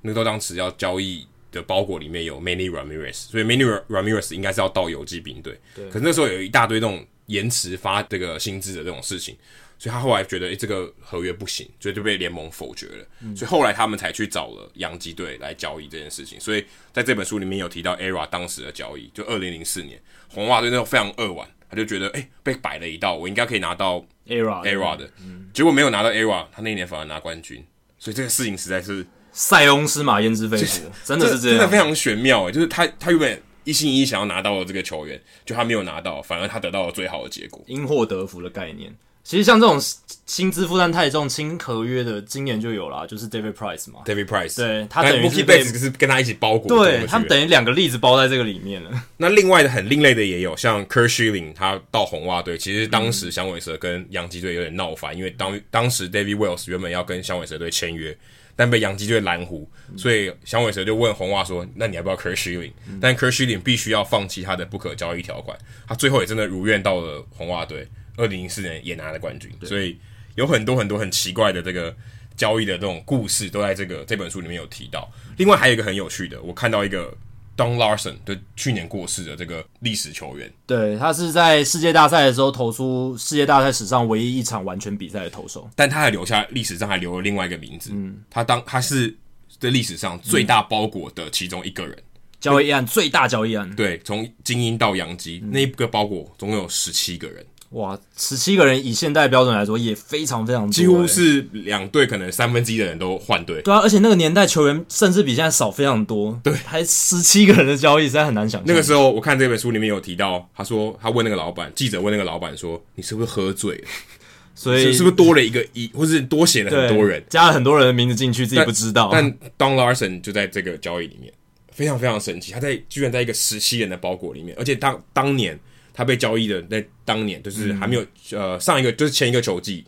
那个都当时要交易。的包裹里面有 Manny Ramirez，所以 Manny Ramirez 应该是要到游击兵队。对。可是那时候有一大堆这种延迟发这个薪资的这种事情，所以他后来觉得，诶、欸，这个合约不行，所以就被联盟否决了。嗯、所以后来他们才去找了洋基队来交易这件事情。所以在这本书里面有提到 ERA 当时的交易，就二零零四年红袜队那时候非常扼腕，他就觉得哎、欸、被摆了一道，我应该可以拿到 ERA ERA 的，结果没有拿到 ERA，他那一年反而拿冠军，所以这个事情实在是塞翁失马焉知非福，真的是这样，真的非常玄妙诶，就是他他原本一心一意想要拿到的这个球员，就他没有拿到，反而他得到了最好的结果，因祸得福的概念。其实像这种薪资负担太重、轻合约的，今年就有啦，就是 David Price 嘛，David Price，对他等于是被是跟他一起包裹，对他们等于两个例子包在这个里面了。那另外的很另类的也有，像 Curt Schilling，他到红袜队，其实当时响尾蛇跟洋基队有点闹翻，因为当当时 David Wells 原本要跟响尾蛇队签约，但被洋基队拦胡，所以响尾蛇就问红袜说：“那你要不要 Kurt Schilling？” 但 Kurt Schilling 必须要放弃他的不可交易条款，他最后也真的如愿到了红袜队。二零零四年也拿了冠军，所以有很多很多很奇怪的这个交易的这种故事都在这个这本书里面有提到。另外还有一个很有趣的，我看到一个 Don Larson，就去年过世的这个历史球员，对，他是在世界大赛的时候投出世界大赛史上唯一一场完全比赛的投手，但他还留下历史上还留了另外一个名字，嗯，他当他是在历史上最大包裹的其中一个人，交易案最大交易案，对，从精英到洋基、嗯、那一个包裹总共有十七个人。哇，十七个人以现代标准来说也非常非常多，几乎是两队可能三分之一的人都换队。对啊，而且那个年代球员甚至比现在少非常多。对，还十七个人的交易实在很难想象。那个时候我看这本书里面有提到，他说他问那个老板，记者问那个老板说：“你是不是喝醉了？所以是不是多了一个一，或是多写了很多人，加了很多人的名字进去，自己不知道。”但，但 Don Larson 就在这个交易里面，非常非常神奇，他在居然在一个十七人的包裹里面，而且当当年。他被交易的在当年，就是还没有、嗯、呃上一个就是前一个球季，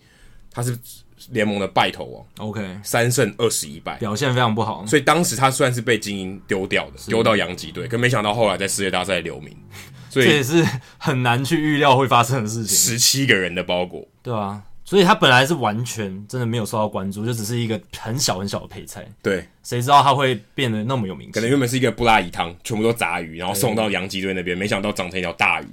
他是联盟的败投王，OK，三胜二十一败，表现非常不好。所以当时他算是被精英丢掉的，丢到洋基队，可没想到后来在世界大赛留名，所以这也是很难去预料会发生的事情。十七个人的包裹，对啊。所以他本来是完全真的没有受到关注，就只是一个很小很小的配菜。对，谁知道他会变得那么有名气？可能原本是一个布拉鱼汤，全部都杂鱼，然后送到洋基队那边，没想到长成一条大鱼。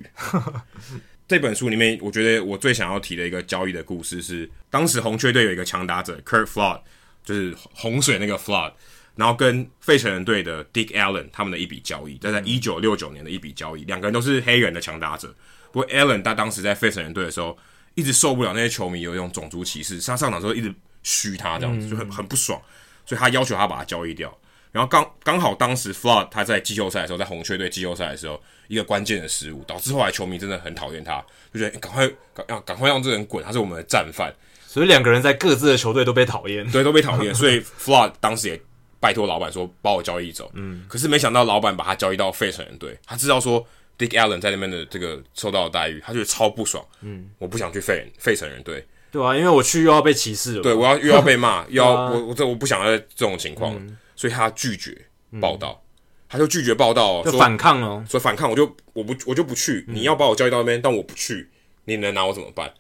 这本书里面，我觉得我最想要提的一个交易的故事是，当时红雀队有一个强打者 Kurt Flood，就是洪水那个 Flood，然后跟费城人队的 Dick Allen 他们的一笔交易，在在一九六九年的一笔交易，两个人都是黑人的强打者。不过 Allen 他当时在费城人队的时候。一直受不了那些球迷有一种种族歧视，他上场之后一直嘘他这样子，就很很不爽，所以他要求他把他交易掉。然后刚刚好当时 Flood 他在季后赛的时候，在红雀队季后赛的时候，一个关键的失误，导致后来球迷真的很讨厌他，就觉得赶快赶要赶快让这个人滚，他是我们的战犯。所以两个人在各自的球队都被讨厌，对，都被讨厌。所以 Flood 当时也拜托老板说把我交易走，嗯，可是没想到老板把他交易到费城人队，他知道说。Dick Allen 在那边的这个受到的待遇，他觉得超不爽。嗯，我不想去费费城人队，对啊，因为我去又要被歧视了。对，我要又要被骂，又要我我这我不想要这种情况，嗯、所以他拒绝报道，嗯、他就拒绝报道，就反抗哦，说反抗，我就我不我就不去。嗯、你要把我交易到那边，但我不去，你能拿我怎么办？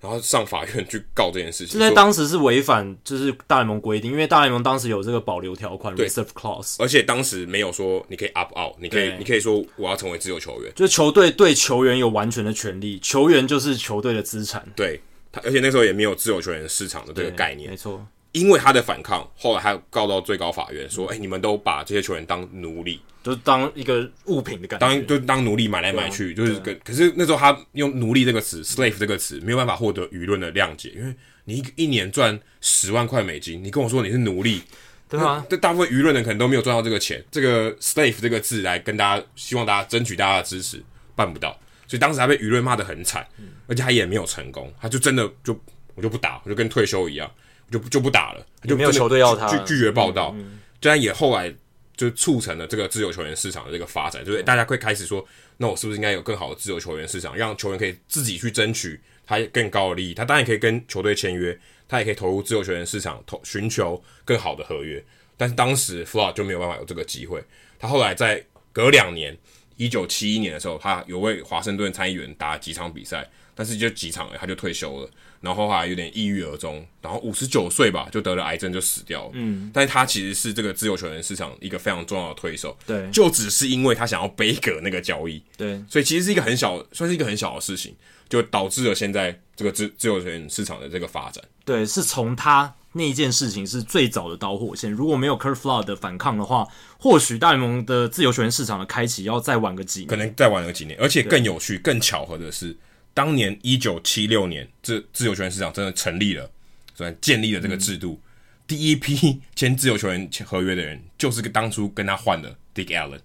然后上法院去告这件事情，这在当时是违反就是大联盟规定，因为大联盟当时有这个保留条款对，reserve clause，而且当时没有说你可以 opt out，你可以你可以说我要成为自由球员，就是球队对球员有完全的权利，球员就是球队的资产，对他，而且那时候也没有自由球员市场的这个概念，没错。因为他的反抗，后来他告到最高法院，说：“哎、欸，你们都把这些球员当奴隶，就是当一个物品的感觉，当就当奴隶买来买去，啊、就是跟。可是那时候他用奴隶这个词，slave 这个词，没有办法获得舆论的谅解，因为你一一年赚十万块美金，你跟我说你是奴隶，对啊，这大部分舆论的可能都没有赚到这个钱，这个 slave 这个字来跟大家，希望大家争取大家的支持，办不到。所以当时他被舆论骂得很惨，而且他也没有成功，他就真的就我就不打，我就跟退休一样。”就就不打了，就没有球队要他拒拒绝报道，这样也后来就促成了这个自由球员市场的这个发展，就是大家会开始说，那我是不是应该有更好的自由球员市场，让球员可以自己去争取他更高的利益？他当然可以跟球队签约，他也可以投入自由球员市场，投寻求更好的合约。但是当时 Flood 就没有办法有这个机会。他后来在隔两年，一九七一年的时候，他有为华盛顿参议员打几场比赛，但是就几场，他就退休了。然后后来有点抑郁而终，然后五十九岁吧就得了癌症就死掉了。嗯，但是他其实是这个自由球员市场一个非常重要的推手。对，就只是因为他想要背葛那个交易。对，所以其实是一个很小，算是一个很小的事情，就导致了现在这个自自由球员市场的这个发展。对，是从他那一件事情是最早的导火线。如果没有 Curt Flood 的反抗的话，或许大联盟的自由球员市场的开启要再晚个几年，可能再晚个几年。而且更有趣、更巧合的是，当年一九七六年，这自由球员市场真的成立了，所以建立了这个制度。嗯、第一批签自由球员合约的人，就是个当初跟他换的 Dick Allen，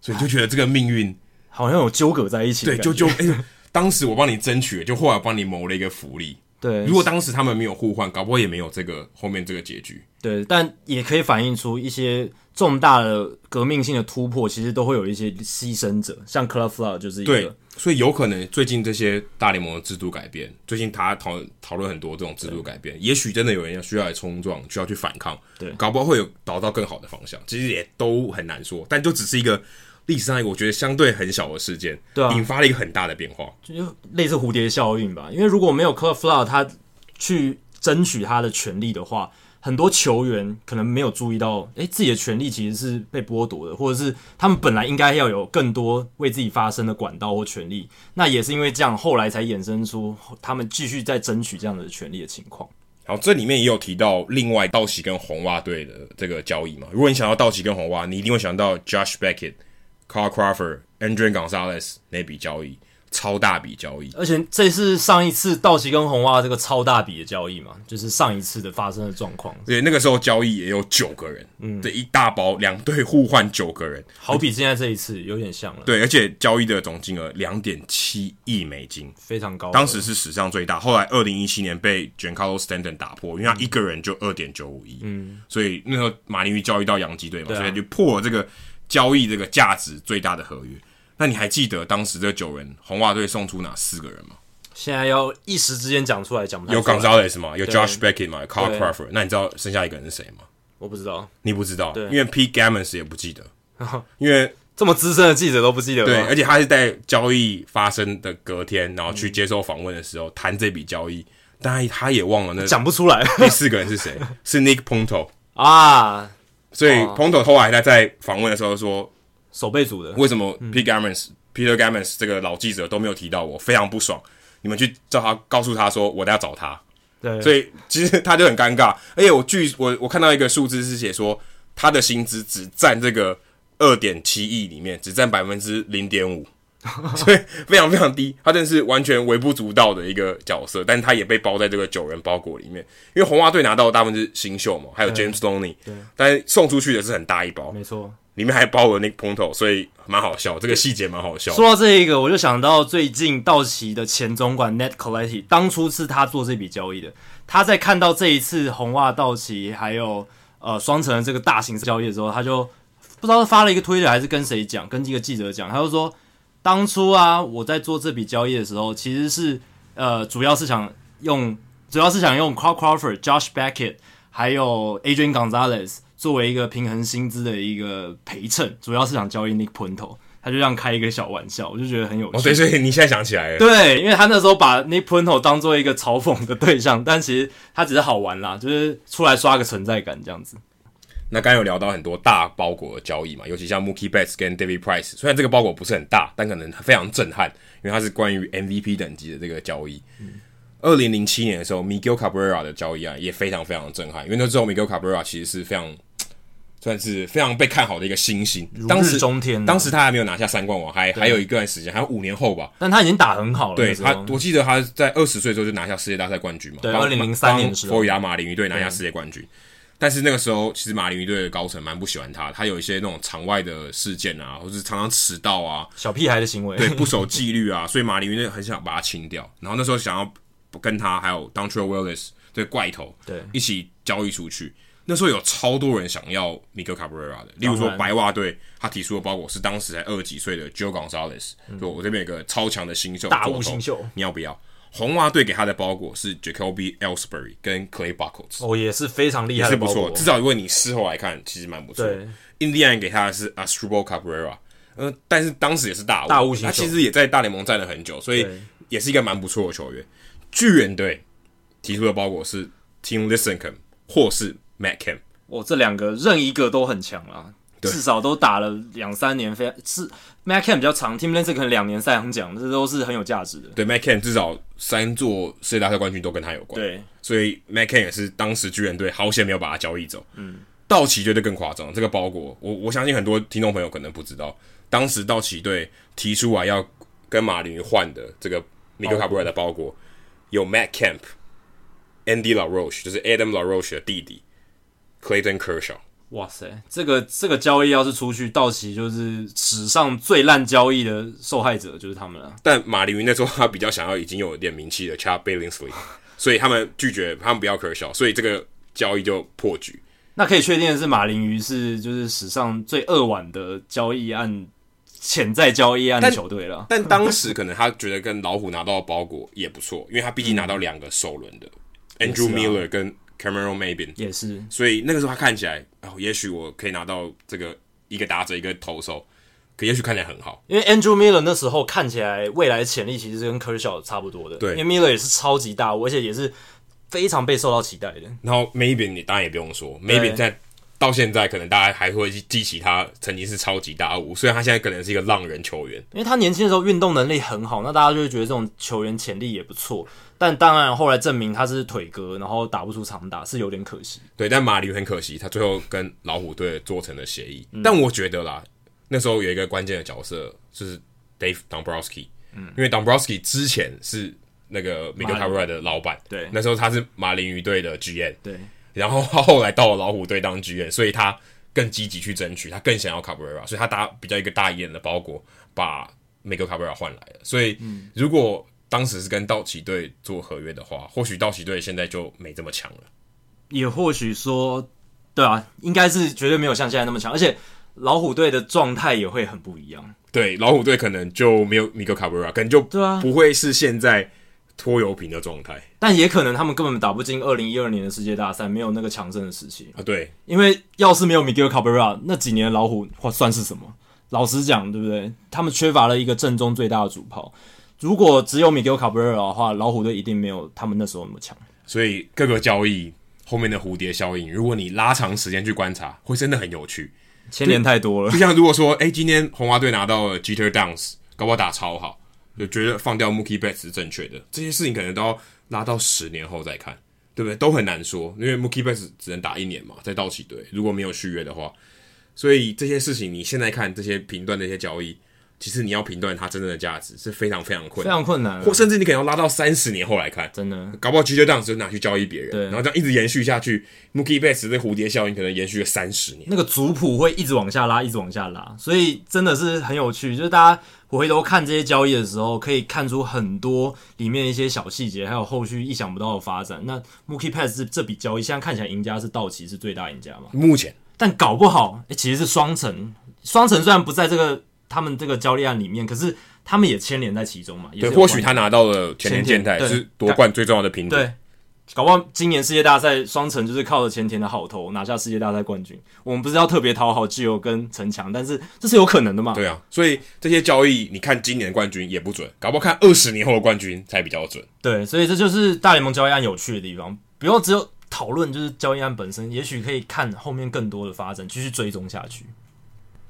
所以就觉得这个命运好像有纠葛在一起。对，就就哎、欸，当时我帮你争取，就后来帮你谋了一个福利。对，如果当时他们没有互换，搞不好也没有这个后面这个结局。对，但也可以反映出一些重大的革命性的突破，其实都会有一些牺牲者，像 Curt Flood 就是一个。对，所以有可能最近这些大联盟的制度改变，最近他讨讨论很多这种制度改变，也许真的有人要需要来冲撞，需要去反抗。对，搞不好会有导到更好的方向，其实也都很难说，但就只是一个。历史上一个我觉得相对很小的事件，对啊，引发了一个很大的变化，就类似蝴蝶效应吧。因为如果没有 Curt Flood 他去争取他的权利的话，很多球员可能没有注意到，诶、欸，自己的权利其实是被剥夺的，或者是他们本来应该要有更多为自己发声的管道或权利。那也是因为这样，后来才衍生出他们继续在争取这样的权利的情况。好，这里面也有提到另外道奇跟红袜队的这个交易嘛。如果你想到道奇跟红袜，你一定会想到 Josh Beckett。Carl Crawford、Andrew Gonzalez 那笔交易，超大笔交易，而且这是上一次道奇跟红袜这个超大笔的交易嘛，就是上一次的发生的状况。对，那个时候交易也有九个人，嗯，这一大包两队互换九个人，好比现在这一次有点像了。对，而且交易的总金额两点七亿美金，非常高，当时是史上最大。后来二零一七年被 Giancarlo Stanton 打破，因为他一个人就二点九五亿，嗯，所以那时候马林鱼交易到洋基队嘛，啊、所以就破了这个。交易这个价值最大的合约，那你还记得当时这九人红袜队送出哪四个人吗？现在要一时之间讲出来讲不出来。有 Gonzalez 吗？有 Josh Beckett 吗？有 Carl Crawford。那你知道剩下一个人是谁吗？我不知道。你不知道？对，因为 Pete Gammons 也不记得，因为这么资深的记者都不记得。对，而且他是在交易发生的隔天，然后去接受访问的时候谈这笔交易，但他也忘了那讲不出来。第四个人是谁？是 Nick Punto 啊。所以 Ponto 后来他在访问的时候说，守备组的为什么 Pete Gammons、嗯、Peter Gammons 这个老记者都没有提到我，非常不爽。你们去叫他，告诉他说我都要找他。对，所以其实他就很尴尬。而且我据我我看到一个数字是写说，他的薪资只占这个二点七亿里面，只占百分之零点五，所以非常非常低。他真的是完全微不足道的一个角色，但是他也被包在这个九人包裹里面。因为红袜队拿到的大部分是新秀嘛，还有 James Loney，对，但是送出去的是很大一包，没错。里面还包了 Nick Punto，所以蛮好笑，这个细节蛮好笑。说到这一个，我就想到最近道奇的前总管 Net Colletti，当初是他做这笔交易的。他在看到这一次红袜、道奇还有呃双城的这个大型交易的时候，他就不知道发了一个推特还是跟谁讲，跟一个记者讲，他就说，当初啊我在做这笔交易的时候，其实是呃主要是想用，主要是想用 Carl Crawford、Josh Beckett 还有 Adrian Gonzalez。作为一个平衡薪资的一个陪衬，主要是想交易 Nick Punto，他就这样开一个小玩笑，我就觉得很有趣。哦，对，所以你现在想起来了，对，因为他那时候把 Nick Punto 当做一个嘲讽的对象，但其实他只是好玩啦，就是出来刷个存在感这样子。那刚刚有聊到很多大包裹的交易嘛，尤其像 Mookie Betts 跟 David Price，虽然这个包裹不是很大，但可能非常震撼，因为它是关于 MVP 等级的这个交易。嗯二零零七年的时候，Miguel Cabrera 的交易啊，也非常非常震撼。因为那时候 Miguel Cabrera 其实是非常算是非常被看好的一个新星，当时中天。当时他还没有拿下三冠王，还还有一段时间，还有五年后吧。但他已经打很好了。对他，我记得他在二十岁的时候就拿下世界大赛冠军嘛。对，二零零三年的时候，佛罗里达马林鱼队拿下世界冠军。但是那个时候，其实马林鱼队的高层蛮不喜欢他，他有一些那种场外的事件啊，或是常常迟到啊，小屁孩的行为，对，不守纪律啊，所以马林鱼队很想把他清掉。然后那时候想要。跟他还有 Dontrelle Willis 这个怪头，对，一起交易出去。那时候有超多人想要 Miguel Cabrera 的，例如说白袜队，他提出的包裹是当时才二十几岁的 Joe Gonzalez，就我这边有个超强的新秀，大物新秀，你要不要？红袜队给他的包裹是 Jacoby Ellsbury 跟 Clay Buckles，哦，也是非常厉害，是不错。至少如果你事后来看，其实蛮不错。印第安人给他的是 Astrubal Cabrera，呃，但是当时也是大物，大物型，他其实也在大联盟站了很久，所以也是一个蛮不错的球员。巨人队提出的包裹是 Tim Lincecum 或是 Matt Kemp，哦，这两个任一个都很强啊。至少都打了两三年，非是 Mac Cam 比较长，Tim Lancer 可能两年赛扬奖，这都是很有价值的。对 Mac Cam 至少三座世界大赛冠军都跟他有关。对，所以 Mac Cam 也是当时巨人队好险没有把他交易走。嗯，道奇队就更夸张，这个包裹我我相信很多听众朋友可能不知道，当时道奇队提出来要跟马林鱼换的这个 Miguel Cabrera 的包裹，有 Kemp、Andy LaRoche，就是 Adam LaRoche 的弟弟 Clayton Kershaw。哇塞，这个这个交易要是出去，道奇就是史上最烂交易的受害者，就是他们了。但马林鱼那时候他比较想要已经有一点名气的 Chad Billingsley，所以他们拒绝，他们不要 Kershaw，所以这个交易就破局。那可以确定的是，马林鱼是就是史上最扼腕的交易案，潜在交易案的球队了。但当时可能他觉得跟老虎拿到的包裹也不错，因为他毕竟拿到两个首轮的、嗯、Andrew Miller 跟。Cameron Maybin 也是，所以那个时候他看起来哦，也许我可以拿到这个一个打者一个投手，可也许看起来很好。因为 Andrew Miller 那时候看起来未来的潜力其实是跟 Kershaw 差不多的，对，因为 Miller 也是超级大，而且也是非常被受到期待的。然后 Maybin 你当然也不用说，Maybin 在到现在可能大家还会记起他曾经是超级大物，虽然他现在可能是一个浪人球员，因为他年轻的时候运动能力很好，那大家就会觉得这种球员潜力也不错。但当然，后来证明他是腿哥，然后打不出长打，是有点可惜。对，但马林很可惜，他最后跟老虎队做成了协议。嗯、但我觉得啦，那时候有一个关键的角色就是 Dave Dombrowski，嗯，因为 Dombrowski 之前是那个 Miguel Cabrera 的老板，对，那时候他是马林鱼队的 GM，对，然后他后来到了老虎队当 GM，所以他更积极去争取，他更想要 Cabrera，所以他打比较一个大一点的包裹，把 Miguel Cabrera 换来了。所以如果当时是跟道奇队做合约的话，或许道奇队现在就没这么强了。也或许说，对啊，应该是绝对没有像现在那么强，而且老虎队的状态也会很不一样。对，老虎队可能就没有 Miguel Cabrera，可能就对啊，不会是现在拖油瓶的状态。但也可能他们根本打不进二零一二年的世界大赛，没有那个强盛的时期啊。对，因为要是没有 Miguel Cabrera，那几年老虎或算是什么？老实讲，对不对？他们缺乏了一个正中最大的主炮。如果只有 Miguel Cabrera 的话，老虎队一定没有他们那时候那么强。所以各个交易后面的蝴蝶效应，如果你拉长时间去观察，会真的很有趣。牵连太多了。就像如果说，哎、欸，今天红袜队拿到了 Jeter Downs，搞不好打超好，就觉得放掉 Mookie Betts 是正确的。这些事情可能都要拉到十年后再看，对不对？都很难说，因为 Mookie Betts 只能打一年嘛，在道奇队如果没有续约的话。所以这些事情你现在看这些频段的一些交易。其实你要评断它真正的价值是非常非常困难，非常困难，或甚至你可能要拉到三十年后来看，真的，搞不好 Jeter Downs 就拿去交易别人，对，然后这样一直延续下去，Mookie Betts 这蝴蝶效应可能延续了三十年，那个族谱会一直往下拉，一直往下拉，所以真的是很有趣，就是大家回头看这些交易的时候，可以看出很多里面一些小细节，还有后续意想不到的发展。那 Mookie Betts 这笔交易现在看起来赢家是道奇是最大赢家嘛？目前，但搞不好，欸、其实是双城，双城虽然不在这个。他们这个交易案里面，可是他们也牵连在其中嘛？对，或许他拿到了前田健太是夺冠最重要的拼图。对，搞不好今年世界大赛双城就是靠着前田的好投拿下世界大赛冠军。我们不是要特别讨好基友跟城墙，但是这是有可能的嘛？对啊，所以这些交易，你看今年的冠军也不准，搞不好看二十年后的冠军才比较准。对，所以这就是大联盟交易案有趣的地方。不用只有讨论，就是交易案本身，也许可以看后面更多的发展，继续追踪下去。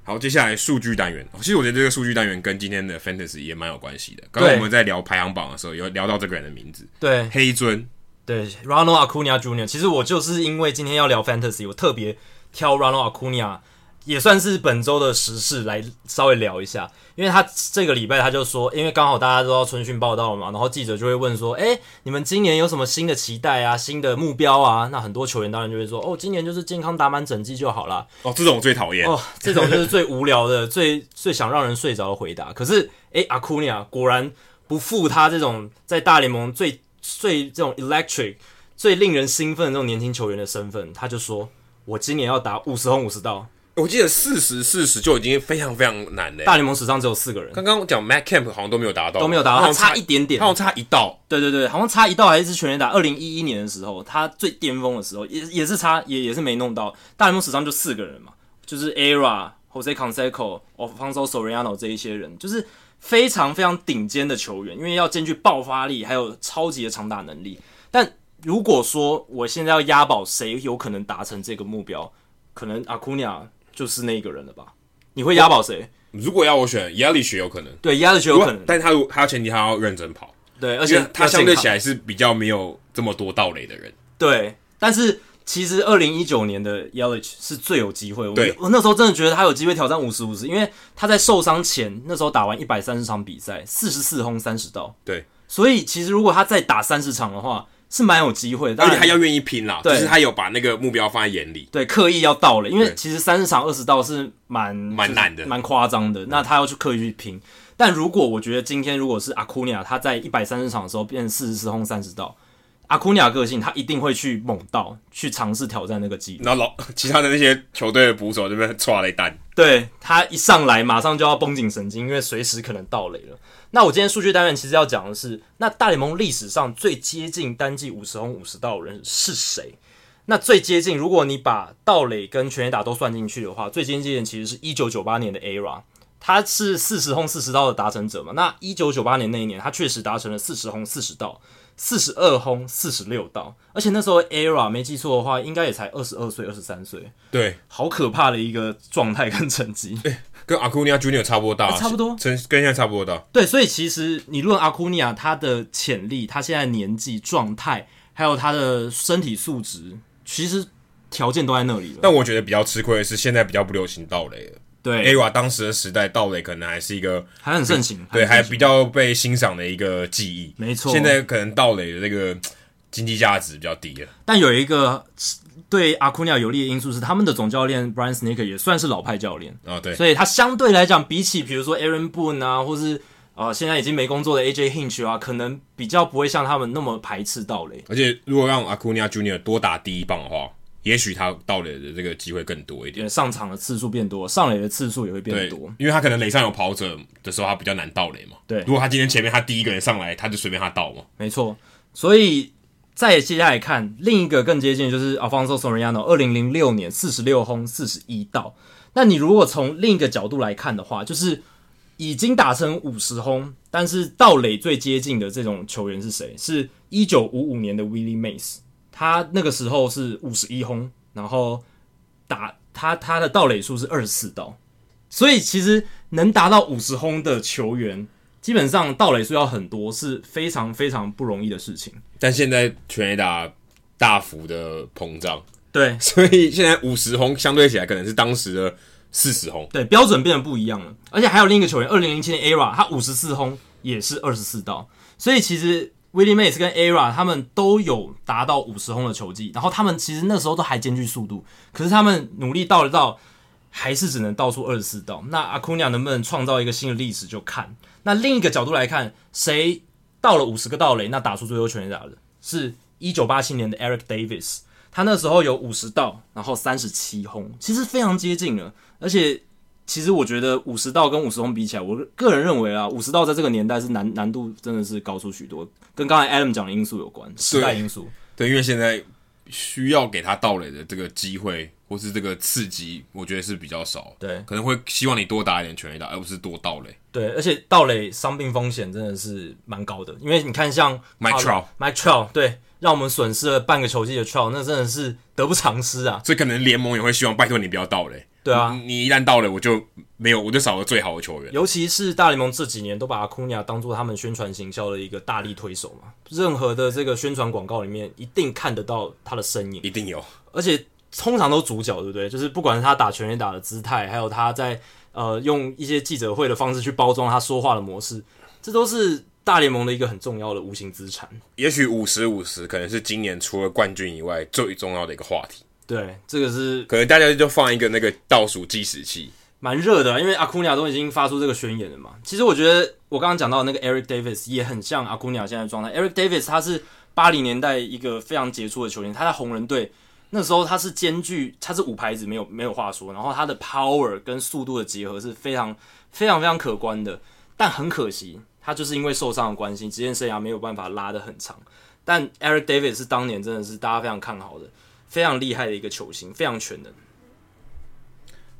好，接下来数据单元。其实我觉得这个数据单元跟今天的 Fantasy 也蛮有关系的。刚刚我们在聊排行榜的时候，有聊到这个人的名字。对，黑尊。对，Ronald Acuna Jr.。其实我就是因为今天要聊 Fantasy，我特别挑 Ronald Acuna。也算是本周的时事来稍微聊一下，因为他这个礼拜他就说，因为刚好大家都要春训报道了嘛，然后记者就会问说，诶，你们今年有什么新的期待啊，新的目标啊？那很多球员当然就会说，哦，今年就是健康打满整季就好了。哦，这种我最讨厌。哦，这种就是最无聊的、最最想让人睡着的回答。可是，诶，阿库尼亚果然不负他这种在大联盟最最这种 electric、最令人兴奋的这种年轻球员的身份，他就说，我今年要打五十轰五十盗。我记得四十四十就已经非常非常难了。大联盟史上只有四个人。刚刚讲 Matt Kemp 好像都没有达到，都没有达到，他差一点点，他好像差一道。对对对，好像差一道还是全垒打。二零一一年的时候，他最巅峰的时候，也也是差，也也是没弄到。大联盟史上就四个人嘛，就是 ERA、Jose Canseco、Alfonso Soriano 这一些人，就是非常非常顶尖的球员，因为要兼具爆发力，还有超级的长打能力。但如果说我现在要押宝谁有可能达成这个目标，可能 Acuna。就是那一个人了吧？你会押宝谁？如果要我选，Yelich 有可能，对，Yelich 有可能，但他他前提他要认真跑，对，而且他相对起来是比较没有这么多盗垒的人，对。但是其实二零一九年的 Yelich 是最有机会，对，我那时候真的觉得他有机会挑战五十五十，因为他在受伤前那时候打完一百三十场比赛，四十四轰三十道，对。所以其实如果他再打三十场的话，是蛮有机会的，而且他要愿意拼啦，对，就是他有把那个目标放在眼里，对，刻意要到了，因为其实三十场二十道是蛮蛮难的，蛮夸张的。那他要去刻意去拼，但如果我觉得今天如果是阿库尼亚，他在一百三十场的时候变成四十四轰三十道，阿库尼亚个性他一定会去猛到去尝试挑战那个纪录。然后老 其他的那些球队的捕手这边抓了一单，对，他一上来马上就要绷紧神经，因为随时可能到雷了。那我今天数据单元其实要讲的是，那大联盟历史上最接近单季五十轰五十盗的人是谁？那最接近，如果你把盗垒跟全垒打都算进去的话，最接近的其实是一九九八年的 ERA，他是四十轰四十盗的达成者嘛？那一九九八年那一年，他确实达成了四十轰四十盗，四十二轰四十六盗，而且那时候 ERA 没记错的话，应该也才二十二岁、二十三岁，对，好可怕的一个状态跟成绩。跟阿库尼亚 Junior 差不多大，差不多，跟跟现在差不多大。对，所以其实你论阿库尼亚他的潜力，他现在年纪、状态，还有他的身体素质，其实条件都在那里了。但我觉得比较吃亏的是，现在比较不流行盗垒了。对，ERA 当时的时代盗垒可能还是一个还很盛行，对，还比较被欣赏的一个技艺。没错，现在可能盗垒的这个经济价值比较低了。但有一个。对阿库尼亚有利的因素是，他们的总教练 Brian Snitker 也算是老派教练啊，对，所以他相对来讲，比起比如说 Aaron Boone 啊，或是啊、呃、现在已经没工作的 AJ Hinch 啊，可能比较不会像他们那么排斥盗垒。而且如果让阿库尼亚 Junior 多打第一棒的话，也许他盗垒的这个机会更多一点，上场的次数变多，上垒的次数也会变多，因为他可能垒上有跑者的时候，他比较难盗垒嘛。对，如果他今天前面他第一个人上来，他就随便他盗嘛。没错，所以。再接下来看另一个更接近就是 Alfonso Soriano，二零零六年四十六轰四十一盗。那你如果从另一个角度来看的话，就是已经打成五十轰，但是盗垒最接近的这种球员是谁？是一九五五年的 Willie Mays，他那个时候是五十一轰，然后打他他的盗垒数是二十四盗，所以其实能达到五十轰的球员。基本上盗垒数要很多是非常非常不容易的事情，但现在全垒打大幅的膨胀，对，所以现在五十轰相对起来可能是当时的四十轰，对，标准变得不一样了。而且还有另一个球员，二零零七年 ERA 他五十四轰也是二十四道，所以其实 Willie Mays 跟 ERA 他们都有达到五十轰的球技，然后他们其实那时候都还兼具速度，可是他们努力到了盗，还是只能倒出二十四道。那阿库尼亚能不能创造一个新的历史，就看。那另一个角度来看，谁到了五十个盗垒，那打出最优全垒打的是一九八七年的 Eric Davis，他那时候有五十道，然后三十七轰，其实非常接近了。而且，其实我觉得五十道跟五十轰比起来，我个人认为啊，五十道在这个年代是难难度真的是高出许多，跟刚才 Adam 讲的因素有关，时代因素。对，因为现在需要给他盗垒的这个机会。或是这个刺激，我觉得是比较少。对，可能会希望你多打一点全垒打，而不是多盗垒。对，而且盗垒伤病风险真的是蛮高的，因为你看像 Mike Trout，Mike Trout，对，让我们损失了半个球季的 Trout，那真的是得不偿失啊。所以可能联盟也会希望拜托你不要盗垒。对啊，你，你一旦盗了，我就没有，我就少了最好的球员。尤其是大联盟这几年都把阿库尼亚当做他们宣传行销的一个大力推手嘛，任何的这个宣传广告里面一定看得到他的身影，一定有，而且。通常都主角，对不对？就是不管是他打全垒打的姿态，还有他在呃用一些记者会的方式去包装他说话的模式，这都是大联盟的一个很重要的无形资产。也许五十五十可能是今年除了冠军以外最重要的一个话题。对，这个是可能大家就放一个那个倒数计时器，蛮热的，因为阿库尼亚都已经发出这个宣言了嘛。其实我觉得我刚刚讲到的那个 Eric Davis 也很像阿库尼亚现在的状态。Eric Davis 他是八零年代一个非常杰出的球员，他在红人队。那时候他是兼具，他是五牌子，没有没有话说。然后他的 power 跟速度的结合是非常非常非常可观的。但很可惜，他就是因为受伤的关系，职业生涯没有办法拉得很长。但 Eric Davis 是当年真的是大家非常看好的，非常厉害的一个球星，非常全能。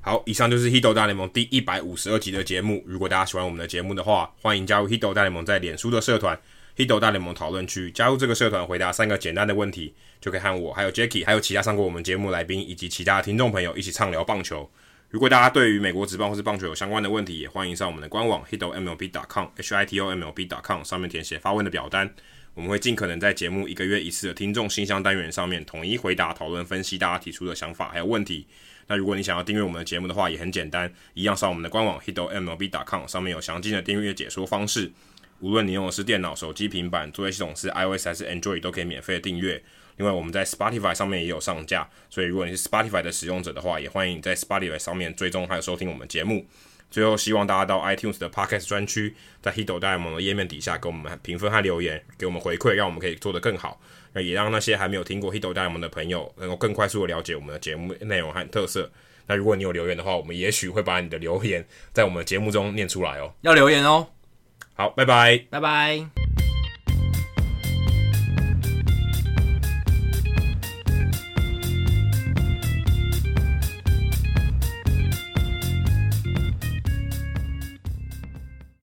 好，以上就是 Hito 大联盟第一百五十二集的节目。如果大家喜欢我们的节目的话，欢迎加入 Hito 大联盟在脸书的社团。Hito 大联盟讨论区，加入这个社团，回答三个简单的问题，就可以和我、还有 Jackie、还有其他上过我们节目来宾以及其他听众朋友一起畅聊棒球。如果大家对于美国职棒或是棒球有相关的问题，也欢迎上我们的官网 hitomlb.com h i t o m l b.com 上面填写发问的表单，我们会尽可能在节目一个月一次的听众信箱单元上面统一回答、讨论、分析大家提出的想法还有问题。那如果你想要订阅我们的节目的话，也很简单，一样上我们的官网 hitomlb.com 上面有详尽的订阅解说方式。无论你用的是电脑、手机、平板，作业系统是 iOS 还是 Android，都可以免费的订阅。另外，我们在 Spotify 上面也有上架，所以如果你是 Spotify 的使用者的话，也欢迎你在 Spotify 上面追踪还有收听我们节目。最后，希望大家到 iTunes 的 Podcast 专区，在 Hito 大联盟的页面底下给我们评分和留言，给我们回馈，让我们可以做得更好。那也让那些还没有听过 Hito 大联盟的朋友，能够更快速的了解我们的节目内容和特色。那如果你有留言的话，我们也许会把你的留言在我们的节目中念出来哦。要留言哦。好，拜拜，拜拜。